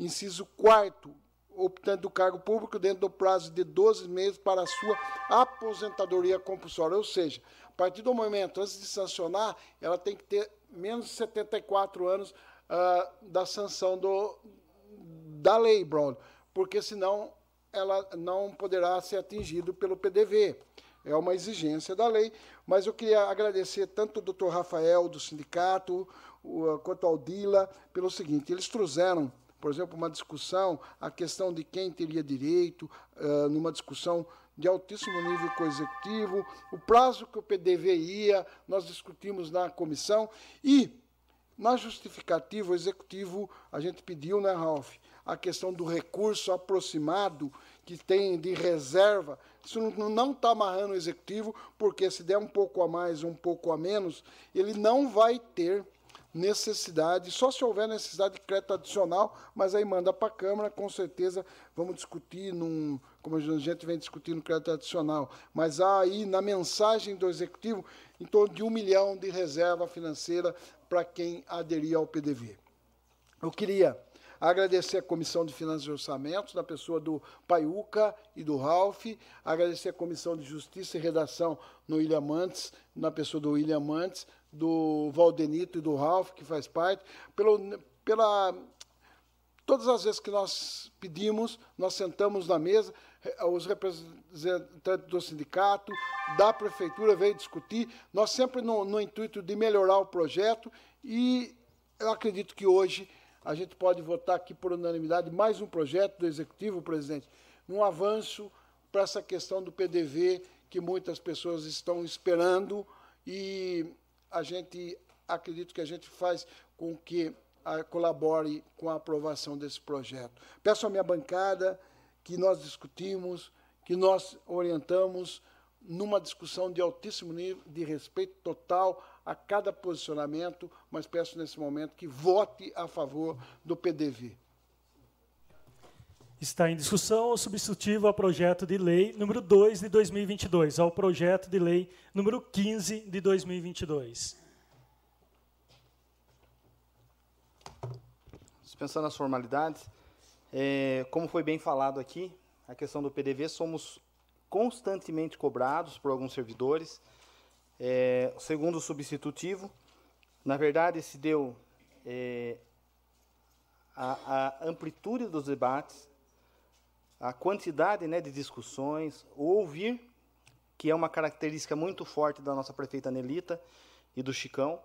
inciso 4 optante do cargo público dentro do prazo de 12 meses para a sua aposentadoria compulsória. Ou seja, a partir do momento, antes de sancionar, ela tem que ter menos de 74 anos uh, da sanção do, da lei, Brown, porque senão ela não poderá ser atingida pelo PDV. É uma exigência da lei, mas eu queria agradecer tanto o doutor Rafael, do sindicato, quanto ao Dila, pelo seguinte: eles trouxeram por exemplo, uma discussão, a questão de quem teria direito, uh, numa discussão de altíssimo nível com o executivo, o prazo que o PDV ia, nós discutimos na comissão e na justificativa, o executivo, a gente pediu, né, Ralf, a questão do recurso aproximado que tem de reserva. Isso não está amarrando o executivo, porque se der um pouco a mais, um pouco a menos, ele não vai ter necessidade, só se houver necessidade de crédito adicional, mas aí manda para a Câmara, com certeza vamos discutir, num, como a gente vem discutindo crédito adicional. Mas há aí na mensagem do Executivo em torno de um milhão de reserva financeira para quem aderir ao PDV. Eu queria agradecer a Comissão de Finanças e Orçamentos, na pessoa do Paiuca e do Ralph, agradecer a Comissão de Justiça e Redação no William Mantes, na pessoa do William Mantes, do Valdenito e do Ralph, que faz parte, pelo, pela Todas as vezes que nós pedimos, nós sentamos na mesa, os representantes do sindicato, da prefeitura veio discutir, nós sempre no, no, intuito de melhorar o projeto e eu acredito que hoje a gente pode votar aqui por unanimidade mais um projeto do Executivo, presidente, um avanço para essa questão do PDV que muitas pessoas estão esperando e a gente acredito que a gente faz com que a, colabore com a aprovação desse projeto. Peço à minha bancada que nós discutimos, que nós orientamos numa discussão de altíssimo nível, de respeito total a cada posicionamento, mas peço nesse momento que vote a favor do PDV. Está em discussão o substitutivo ao projeto de lei número 2 de 2022, ao projeto de lei número 15 de 2022. Dispensando as formalidades, é, como foi bem falado aqui, a questão do PDV, somos constantemente cobrados por alguns servidores. É, segundo substitutivo, na verdade, se deu é, a, a amplitude dos debates, a quantidade né, de discussões, o ouvir, que é uma característica muito forte da nossa prefeita Nelita e do Chicão,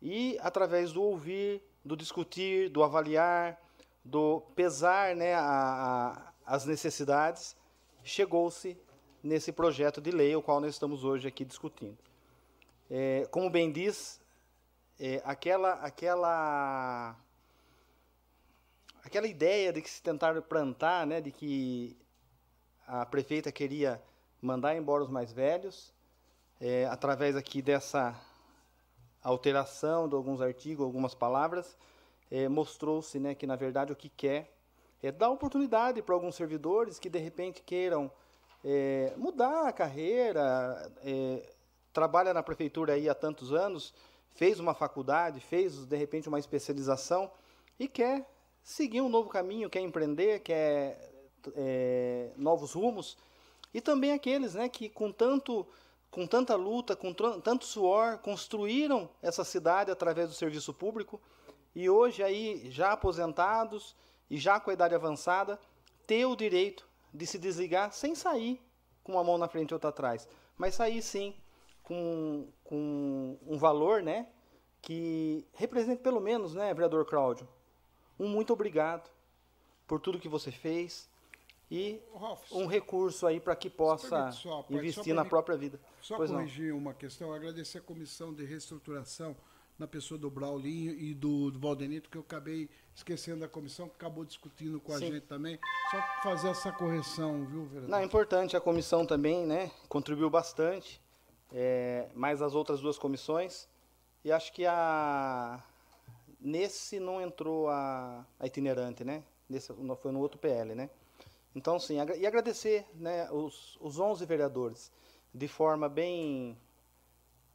e através do ouvir, do discutir, do avaliar, do pesar né, a, a, as necessidades, chegou-se nesse projeto de lei, o qual nós estamos hoje aqui discutindo. É, como bem diz, é, aquela, aquela aquela ideia de que se tentaram plantar, né, de que a prefeita queria mandar embora os mais velhos, é, através aqui dessa alteração de alguns artigos, algumas palavras, é, mostrou-se né, que, na verdade, o que quer é dar oportunidade para alguns servidores que, de repente, queiram é, mudar a carreira, é, trabalha na prefeitura aí há tantos anos, fez uma faculdade, fez, de repente, uma especialização e quer seguir um novo caminho, quer empreender, quer é, novos rumos, e também aqueles né, que com tanto com tanta luta, com tanto suor, construíram essa cidade através do serviço público e hoje aí já aposentados e já com a idade avançada, ter o direito de se desligar sem sair com uma mão na frente e outra atrás, mas sair sim com, com um valor, né, que represente pelo menos, né, vereador Cláudio, um muito obrigado por tudo que você fez e Ralf, um recurso aí para que possa só, investir na própria vida. Só pois corrigir não. uma questão, agradecer a comissão de reestruturação na pessoa do Braulinho e do, do Valdenito, que eu acabei esquecendo da comissão, que acabou discutindo com a Sim. gente também. Só fazer essa correção, viu, vereador? Não, é importante, a comissão também, né, contribuiu bastante, é, mais as outras duas comissões, e acho que a, Nesse não entrou a, a itinerante, né? Nesse, foi no outro PL, né? Então, sim, e agradecer né, os, os 11 vereadores, de forma bem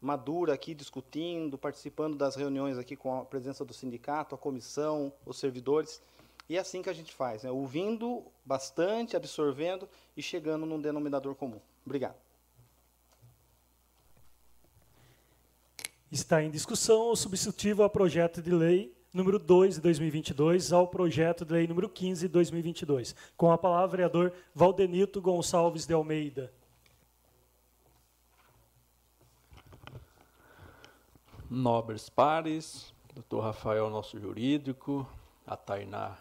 madura aqui, discutindo, participando das reuniões aqui com a presença do sindicato, a comissão, os servidores. E é assim que a gente faz, né? ouvindo bastante, absorvendo e chegando num denominador comum. Obrigado. Está em discussão o substitutivo ao projeto de lei número 2 de 2022 ao projeto de lei número 15 de 2022. Com a palavra, vereador Valdenito Gonçalves de Almeida. Nobres pares, doutor Rafael, nosso jurídico, a Tainá,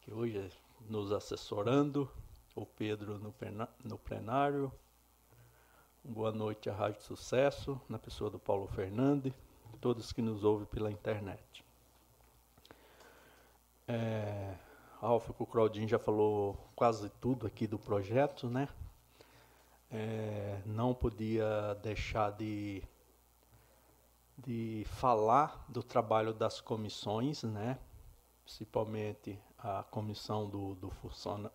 que hoje é nos assessorando, o Pedro no plenário, Boa noite à Rádio Sucesso, na pessoa do Paulo Fernandes, todos que nos ouvem pela internet. É, Alfa, o Claudinho já falou quase tudo aqui do projeto, né? É, não podia deixar de, de falar do trabalho das comissões, né? Principalmente a comissão do, do,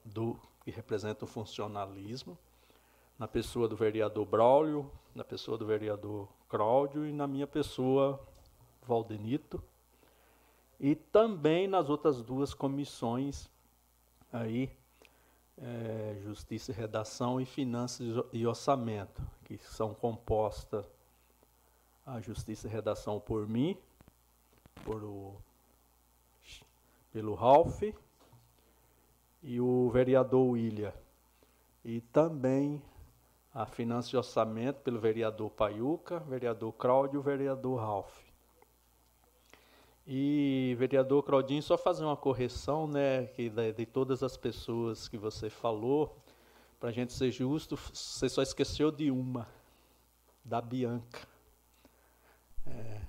do que representa o funcionalismo na pessoa do vereador Braulio, na pessoa do vereador Cláudio e na minha pessoa, Valdenito. E também nas outras duas comissões aí, é, Justiça e Redação e Finanças e Orçamento, que são compostas a Justiça e Redação por mim, por o, pelo Ralph e o vereador William. E também a finança e orçamento pelo vereador Paiuca, vereador Cláudio e vereador Ralph. E vereador Claudinho, só fazer uma correção, né, que de, de todas as pessoas que você falou, para a gente ser justo, você só esqueceu de uma, da Bianca. É,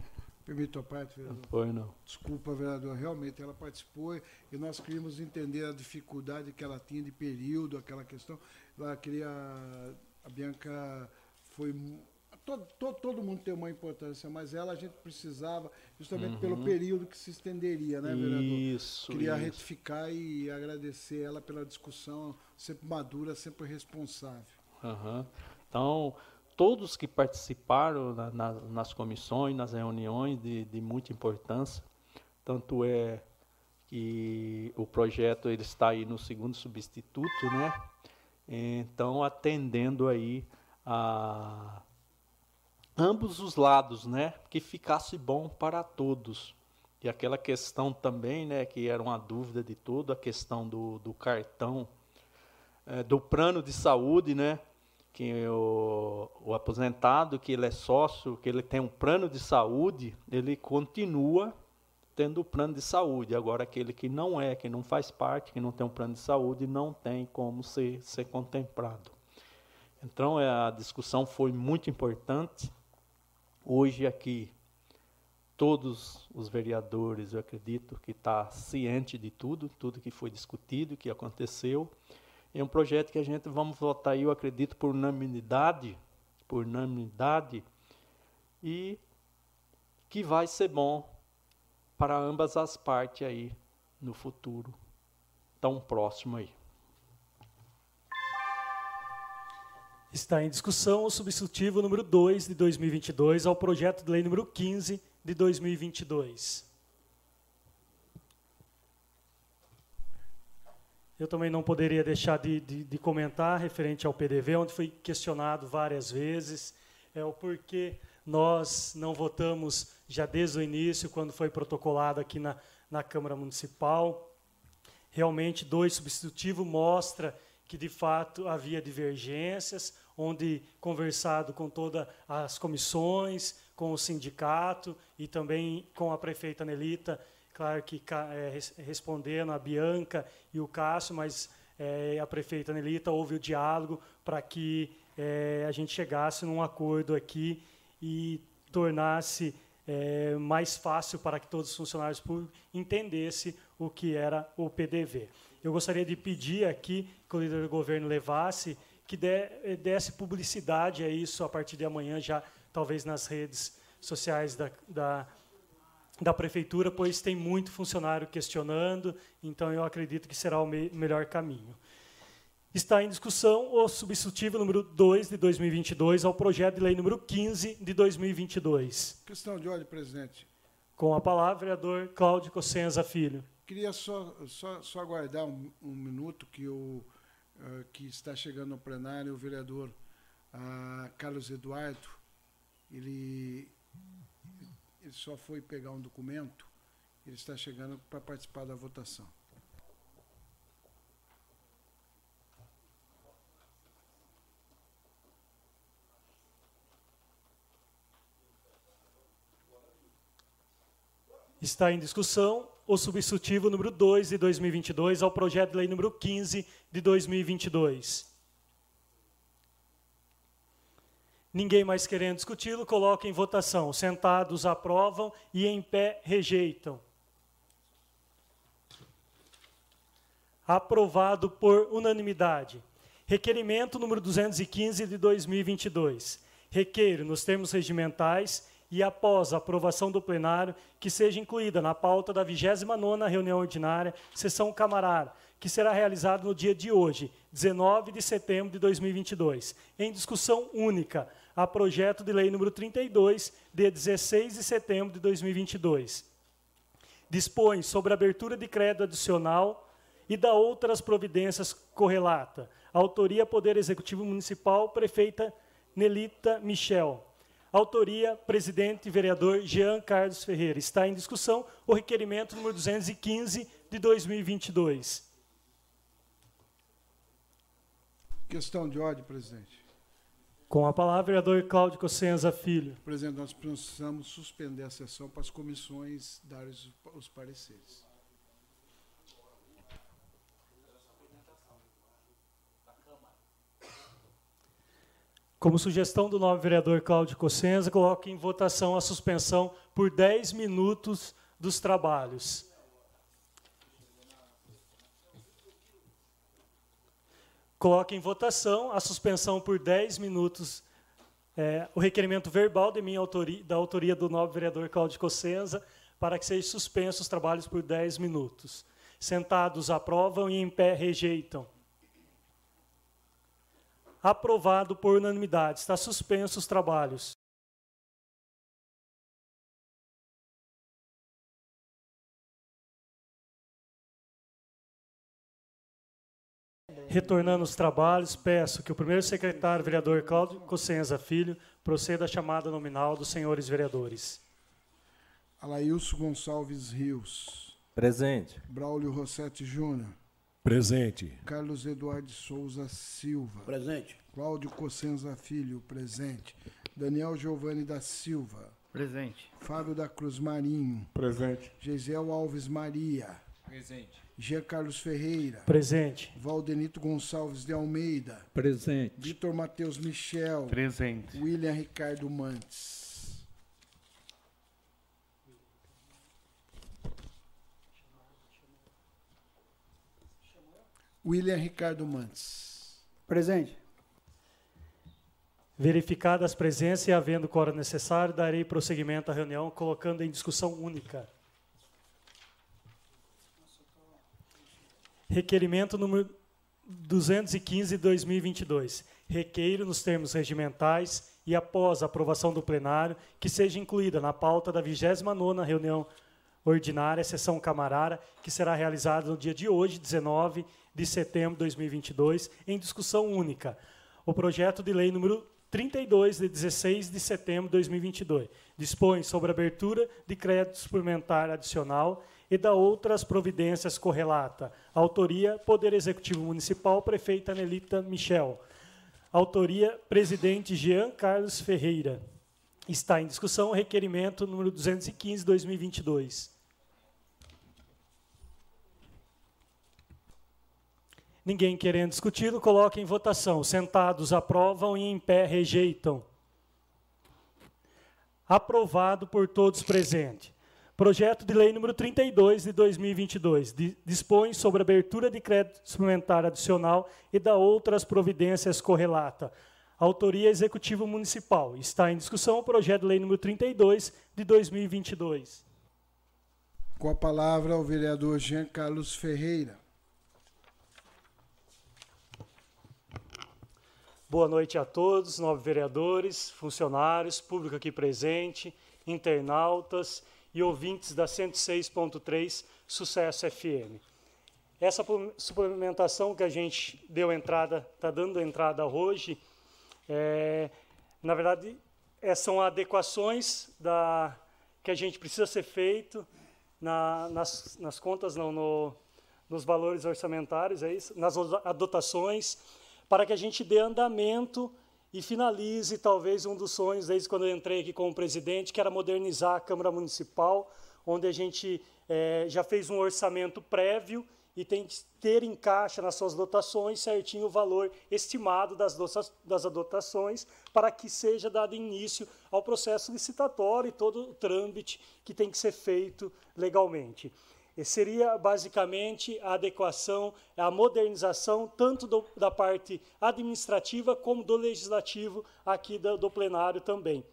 Permite a parte, vereador? Foi, não. Desculpa, vereador. Realmente, ela participou e nós queríamos entender a dificuldade que ela tinha de período, aquela questão. Ela queria a Bianca foi todo, todo, todo, mundo tem uma importância, mas ela a gente precisava, justamente uhum. pelo período que se estenderia, né, vereador? Isso. Queria isso. retificar e agradecer ela pela discussão, sempre madura, sempre responsável. Uhum. Então, todos que participaram na, na, nas comissões, nas reuniões de, de muita importância, tanto é que o projeto ele está aí no segundo substituto, né? Então, atendendo aí a ambos os lados, né? Que ficasse bom para todos. E aquela questão também, né, que era uma dúvida de tudo, a questão do, do cartão, é, do plano de saúde, né? Que o, o aposentado, que ele é sócio, que ele tem um plano de saúde, ele continua tendo o plano de saúde. Agora, aquele que não é, que não faz parte, que não tem um plano de saúde, não tem como ser, ser contemplado. Então, é, a discussão foi muito importante. Hoje aqui, todos os vereadores, eu acredito que está ciente de tudo, tudo que foi discutido, que aconteceu. É um projeto que a gente vamos votar, eu acredito, por unanimidade, por unanimidade, e que vai ser bom para ambas as partes aí no futuro tão próximo aí. Está em discussão o substitutivo número 2 de 2022 ao projeto de lei número 15 de 2022. Eu também não poderia deixar de, de, de, comentar referente ao PDV, onde foi questionado várias vezes é o porquê nós não votamos já desde o início, quando foi protocolado aqui na, na Câmara Municipal. Realmente, dois substitutivo mostra que, de fato, havia divergências, onde, conversado com todas as comissões, com o sindicato e também com a prefeita Nelita, claro que é, respondendo a Bianca e o Cássio, mas é, a prefeita Nelita houve o diálogo para que é, a gente chegasse num acordo aqui e tornasse é, mais fácil para que todos os funcionários públicos entendessem o que era o PDV. Eu gostaria de pedir aqui que o líder do governo levasse, que desse publicidade a isso a partir de amanhã, já talvez nas redes sociais da, da, da prefeitura, pois tem muito funcionário questionando, então eu acredito que será o me melhor caminho. Está em discussão o substitutivo número 2 de 2022 ao projeto de lei número 15 de 2022. Questão de ordem, presidente. Com a palavra, vereador Cláudio Cossenza Filho. Queria só, só, só aguardar um, um minuto que, o, uh, que está chegando no plenário o vereador uh, Carlos Eduardo. Ele, ele só foi pegar um documento, ele está chegando para participar da votação. Está em discussão o substitutivo número 2 de 2022 ao projeto de lei número 15 de 2022. Ninguém mais querendo discuti-lo, coloca em votação. Sentados aprovam e em pé rejeitam. Aprovado por unanimidade. Requerimento número 215 de 2022. Requeiro, nos termos regimentais, e após a aprovação do plenário, que seja incluída na pauta da 29ª reunião ordinária, sessão camarária, que será realizada no dia de hoje, 19 de setembro de 2022, em discussão única, a projeto de lei número 32, de 16 de setembro de 2022. Dispõe sobre a abertura de crédito adicional e da outras providências correlata. Autoria Poder Executivo Municipal, prefeita Nelita Michel. Autoria, presidente e vereador Jean Carlos Ferreira. Está em discussão o requerimento número 215 de 2022. Questão de ordem, presidente. Com a palavra, vereador Cláudio Cossenza Filho. Presidente, nós precisamos suspender a sessão para as comissões darem os pareceres. Como sugestão do novo vereador Cláudio Cossenza, coloque em votação a suspensão por 10 minutos dos trabalhos. Coloque em votação a suspensão por 10 minutos é, o requerimento verbal de minha autoria, da autoria do nobre vereador Cláudio Cossenza para que sejam suspensos os trabalhos por 10 minutos. Sentados aprovam e em pé rejeitam. Aprovado por unanimidade. Está suspenso os trabalhos. Retornando os trabalhos, peço que o primeiro secretário, vereador Cláudio Cossenza Filho, proceda à chamada nominal dos senhores vereadores. Alailson Gonçalves Rios. Presente. Braulio Rossetti Júnior. Presente. Carlos Eduardo Souza Silva. Presente. Cláudio Cossenza Filho, presente. Daniel Giovanni da Silva. Presente. Fábio da Cruz Marinho. Presente. Geisel Alves Maria. Presente. Jean Carlos Ferreira. Presente. Valdenito Gonçalves de Almeida. Presente. Vitor Matheus Michel. Presente. William Ricardo Mantes. William Ricardo Mantes. Presente. Verificadas as presenças e havendo quórum necessário, darei prosseguimento à reunião, colocando em discussão única. Requerimento número 215 de 2022. Requeiro, nos termos regimentais e após a aprovação do plenário, que seja incluída na pauta da 29ª reunião ordinária, sessão camarara, que será realizada no dia de hoje, 19 de setembro de 2022, em discussão única. O projeto de lei número 32, de 16 de setembro de 2022, dispõe sobre a abertura de crédito suplementar adicional e da outras providências correlata. Autoria, Poder Executivo Municipal, Prefeita Nelita Michel. Autoria, Presidente Jean Carlos Ferreira. Está em discussão o requerimento número 215, 2022. Ninguém querendo discutir, coloque em votação. Sentados aprovam e em pé rejeitam. Aprovado por todos presentes. Projeto de Lei número 32 de 2022 dispõe sobre abertura de crédito suplementar adicional e da outras providências correlata. Autoria Executivo Municipal. Está em discussão o projeto de lei número 32 de 2022. Com a palavra o vereador Jean Carlos Ferreira. Boa noite a todos, nove vereadores, funcionários, público aqui presente, internautas e ouvintes da 106.3 Sucesso FM. Essa suplementação que a gente deu entrada, está dando entrada hoje, é, na verdade, é, são adequações da, que a gente precisa ser feito na, nas, nas contas, não, no, nos valores orçamentários, é isso? nas adotações para que a gente dê andamento e finalize talvez um dos sonhos desde quando eu entrei aqui como presidente, que era modernizar a Câmara Municipal, onde a gente é, já fez um orçamento prévio e tem que ter em caixa nas suas dotações certinho o valor estimado das, das adotações para que seja dado início ao processo licitatório e todo o trâmite que tem que ser feito legalmente seria basicamente a adequação, a modernização tanto do, da parte administrativa como do legislativo aqui do, do plenário também.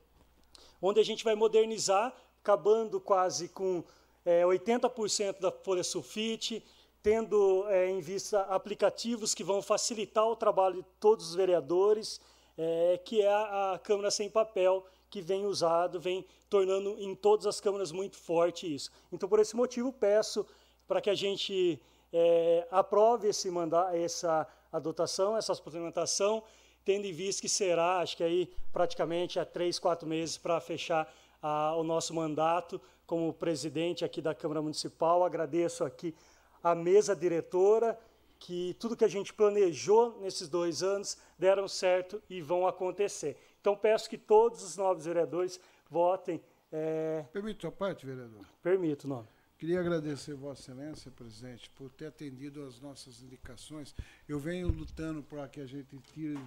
Onde a gente vai modernizar, acabando quase com é, 80% da folha sulfite, tendo é, em vista aplicativos que vão facilitar o trabalho de todos os vereadores, é, que é a, a Câmara Sem Papel, que vem usado, vem tornando em todas as câmaras muito forte isso. Então, por esse motivo, peço para que a gente é, aprove esse mandar, essa adotação, essa suplementação, tendo em vista que será, acho que aí praticamente há três, quatro meses para fechar a, o nosso mandato como presidente aqui da Câmara Municipal. Agradeço aqui a mesa diretora, que tudo que a gente planejou nesses dois anos deram certo e vão acontecer. Então peço que todos os novos vereadores votem. É... Permite sua parte, vereador? Permito, não. Queria agradecer Vossa Excelência, presidente, por ter atendido as nossas indicações. Eu venho lutando para que a gente tire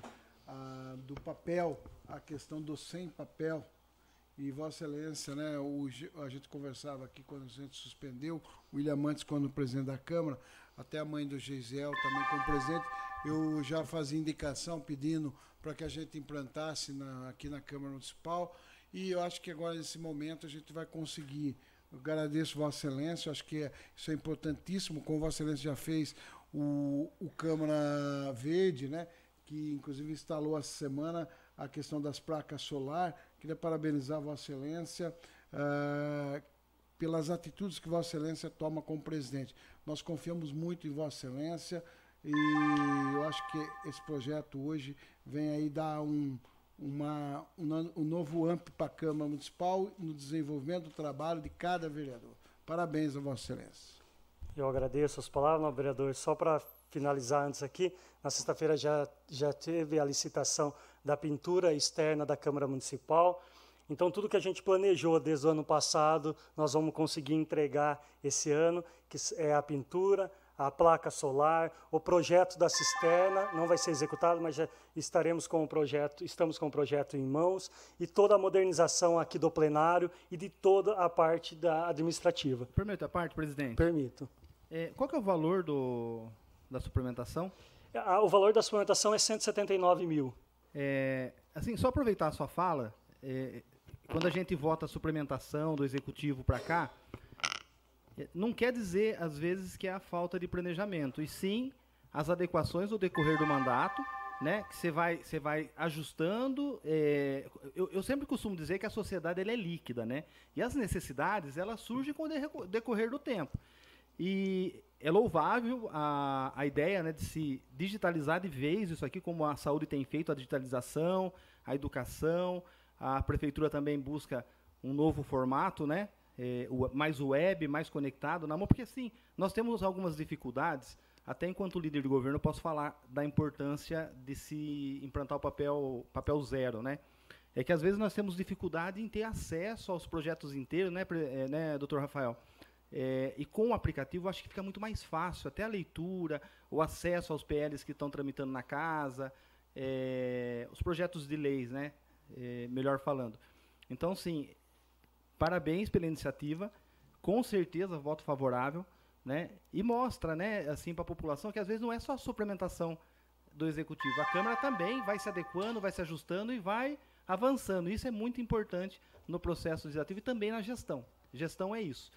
ah, do papel a questão do sem papel E Vossa Excelência, né, o, a gente conversava aqui quando a gente suspendeu, o William Mantes, quando presidente da Câmara, até a mãe do Gisel também como presidente, eu já fazia indicação pedindo para que a gente implantasse na, aqui na Câmara Municipal. E eu acho que agora, nesse momento, a gente vai conseguir. Eu agradeço Vossa Excelência, acho que é, isso é importantíssimo, como Vossa Excelência já fez o, o Câmara Verde, né? que inclusive instalou essa semana a questão das placas solar. Queria parabenizar Vossa Excelência uh, pelas atitudes que Vossa Excelência toma como presidente. Nós confiamos muito em Vossa Excelência e eu acho que esse projeto hoje vem aí dar um, uma, um, novo AMP para a Câmara Municipal no desenvolvimento do trabalho de cada vereador. Parabéns a Vossa Excelência. Eu agradeço as palavras, vereador. Só para finalizar antes aqui, na sexta-feira já, já teve a licitação da pintura externa da Câmara Municipal. Então, tudo que a gente planejou desde o ano passado, nós vamos conseguir entregar esse ano, que é a pintura, a placa solar, o projeto da cisterna não vai ser executado, mas já estaremos com o projeto, estamos com o projeto em mãos e toda a modernização aqui do plenário e de toda a parte da administrativa. Permita a parte, presidente? Permito. É, qual que é o valor do, da suplementação? O valor da suplementação é 179 mil. É, assim, só aproveitar a sua fala, é, quando a gente vota a suplementação do executivo para cá, é, não quer dizer, às vezes, que é a falta de planejamento, e sim as adequações no decorrer do mandato, né, que você vai, você vai ajustando. É, eu, eu, sempre costumo dizer que a sociedade ela é líquida, né? E as necessidades elas surgem com o decorrer do tempo. E é louvável a, a ideia né, de se digitalizar de vez isso aqui, como a saúde tem feito, a digitalização, a educação. A prefeitura também busca um novo formato, né? É, mais web, mais conectado na mão, porque assim, nós temos algumas dificuldades, até enquanto líder de governo eu posso falar da importância de se implantar o papel, papel zero, né? É que às vezes nós temos dificuldade em ter acesso aos projetos inteiros, né, é, né doutor Rafael? É, e com o aplicativo acho que fica muito mais fácil, até a leitura, o acesso aos PLs que estão tramitando na casa, é, os projetos de leis, né? É, melhor falando. Então, sim, parabéns pela iniciativa, com certeza voto favorável, né? E mostra, né, assim, para a população que às vezes não é só a suplementação do executivo, a Câmara também vai se adequando, vai se ajustando e vai avançando. Isso é muito importante no processo legislativo e também na gestão. Gestão é isso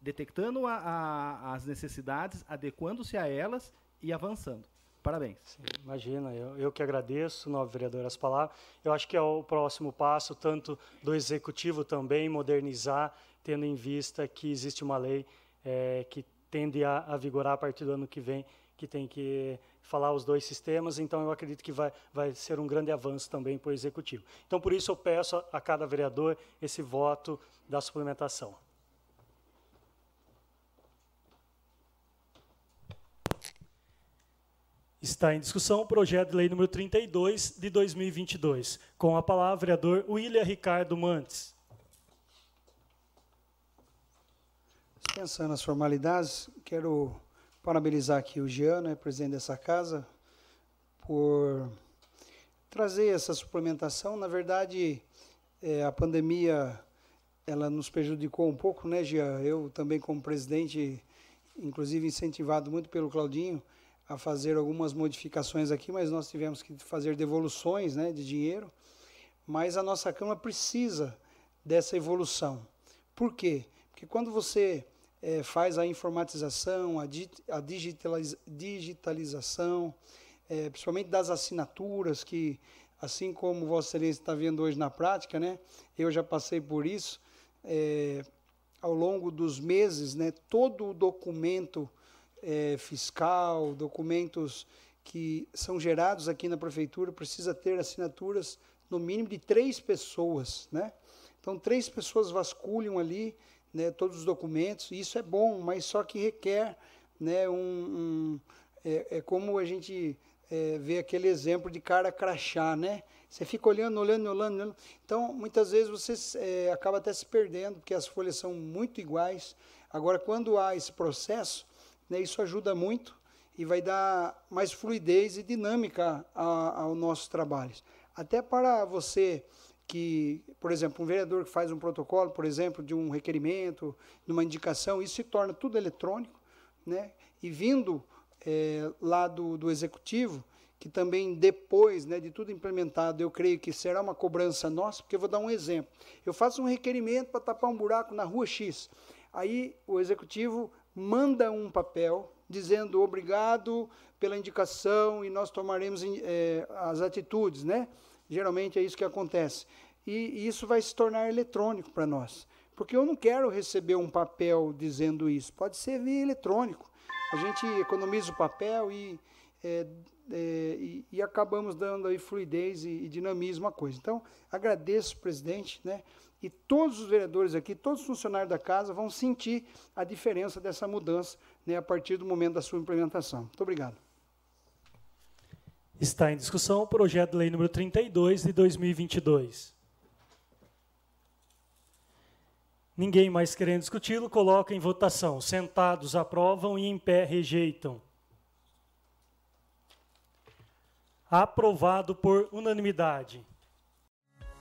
detectando a, a, as necessidades, adequando-se a elas e avançando. Parabéns. Sim, imagina, eu, eu que agradeço, novo vereador, as palavras. Eu acho que é o próximo passo, tanto do executivo também, modernizar, tendo em vista que existe uma lei é, que tende a, a vigorar a partir do ano que vem, que tem que falar os dois sistemas, então eu acredito que vai, vai ser um grande avanço também para o executivo. Então, por isso, eu peço a, a cada vereador esse voto da suplementação. Está em discussão o projeto de lei número 32 de 2022. Com a palavra, vereador William Ricardo Mantes. Pensando nas formalidades, quero parabenizar aqui o Jean, né, presidente dessa casa, por trazer essa suplementação. Na verdade, é, a pandemia ela nos prejudicou um pouco, né, Jean? Eu também como presidente, inclusive incentivado muito pelo Claudinho, a fazer algumas modificações aqui, mas nós tivemos que fazer devoluções né, de dinheiro. Mas a nossa Câmara precisa dessa evolução. Por quê? Porque quando você é, faz a informatização, a, di a digitaliza digitalização, é, principalmente das assinaturas, que assim como Vossa Excelência está vendo hoje na prática, né, eu já passei por isso, é, ao longo dos meses, né, todo o documento é, fiscal, documentos que são gerados aqui na prefeitura, precisa ter assinaturas no mínimo de três pessoas, né? Então, três pessoas vasculham ali né, todos os documentos, e isso é bom, mas só que requer né, um. um é, é, como a gente é, vê aquele exemplo de cara crachá, né? Você fica olhando, olhando, olhando, olhando. Então, muitas vezes você é, acaba até se perdendo, porque as folhas são muito iguais. Agora, quando há esse processo, né, isso ajuda muito e vai dar mais fluidez e dinâmica a, ao nosso trabalho. Até para você que, por exemplo, um vereador que faz um protocolo, por exemplo, de um requerimento, de uma indicação, isso se torna tudo eletrônico, né? E vindo é, lá do, do executivo, que também depois né, de tudo implementado, eu creio que será uma cobrança nossa, porque eu vou dar um exemplo. Eu faço um requerimento para tapar um buraco na rua X. Aí o executivo manda um papel dizendo obrigado pela indicação e nós tomaremos é, as atitudes, né? Geralmente é isso que acontece. E, e isso vai se tornar eletrônico para nós. Porque eu não quero receber um papel dizendo isso. Pode ser via eletrônico. A gente economiza o papel e, é, é, e, e, acabamos dando aí fluidez e, e, dinamismo à coisa. Então, agradeço, presidente, né? E todos os vereadores aqui, todos os funcionários da casa vão sentir a diferença dessa mudança né, a partir do momento da sua implementação. Muito obrigado. Está em discussão o projeto de lei número 32 de 2022. Ninguém mais querendo discuti-lo, coloca em votação. Sentados aprovam e em pé rejeitam. Aprovado por unanimidade.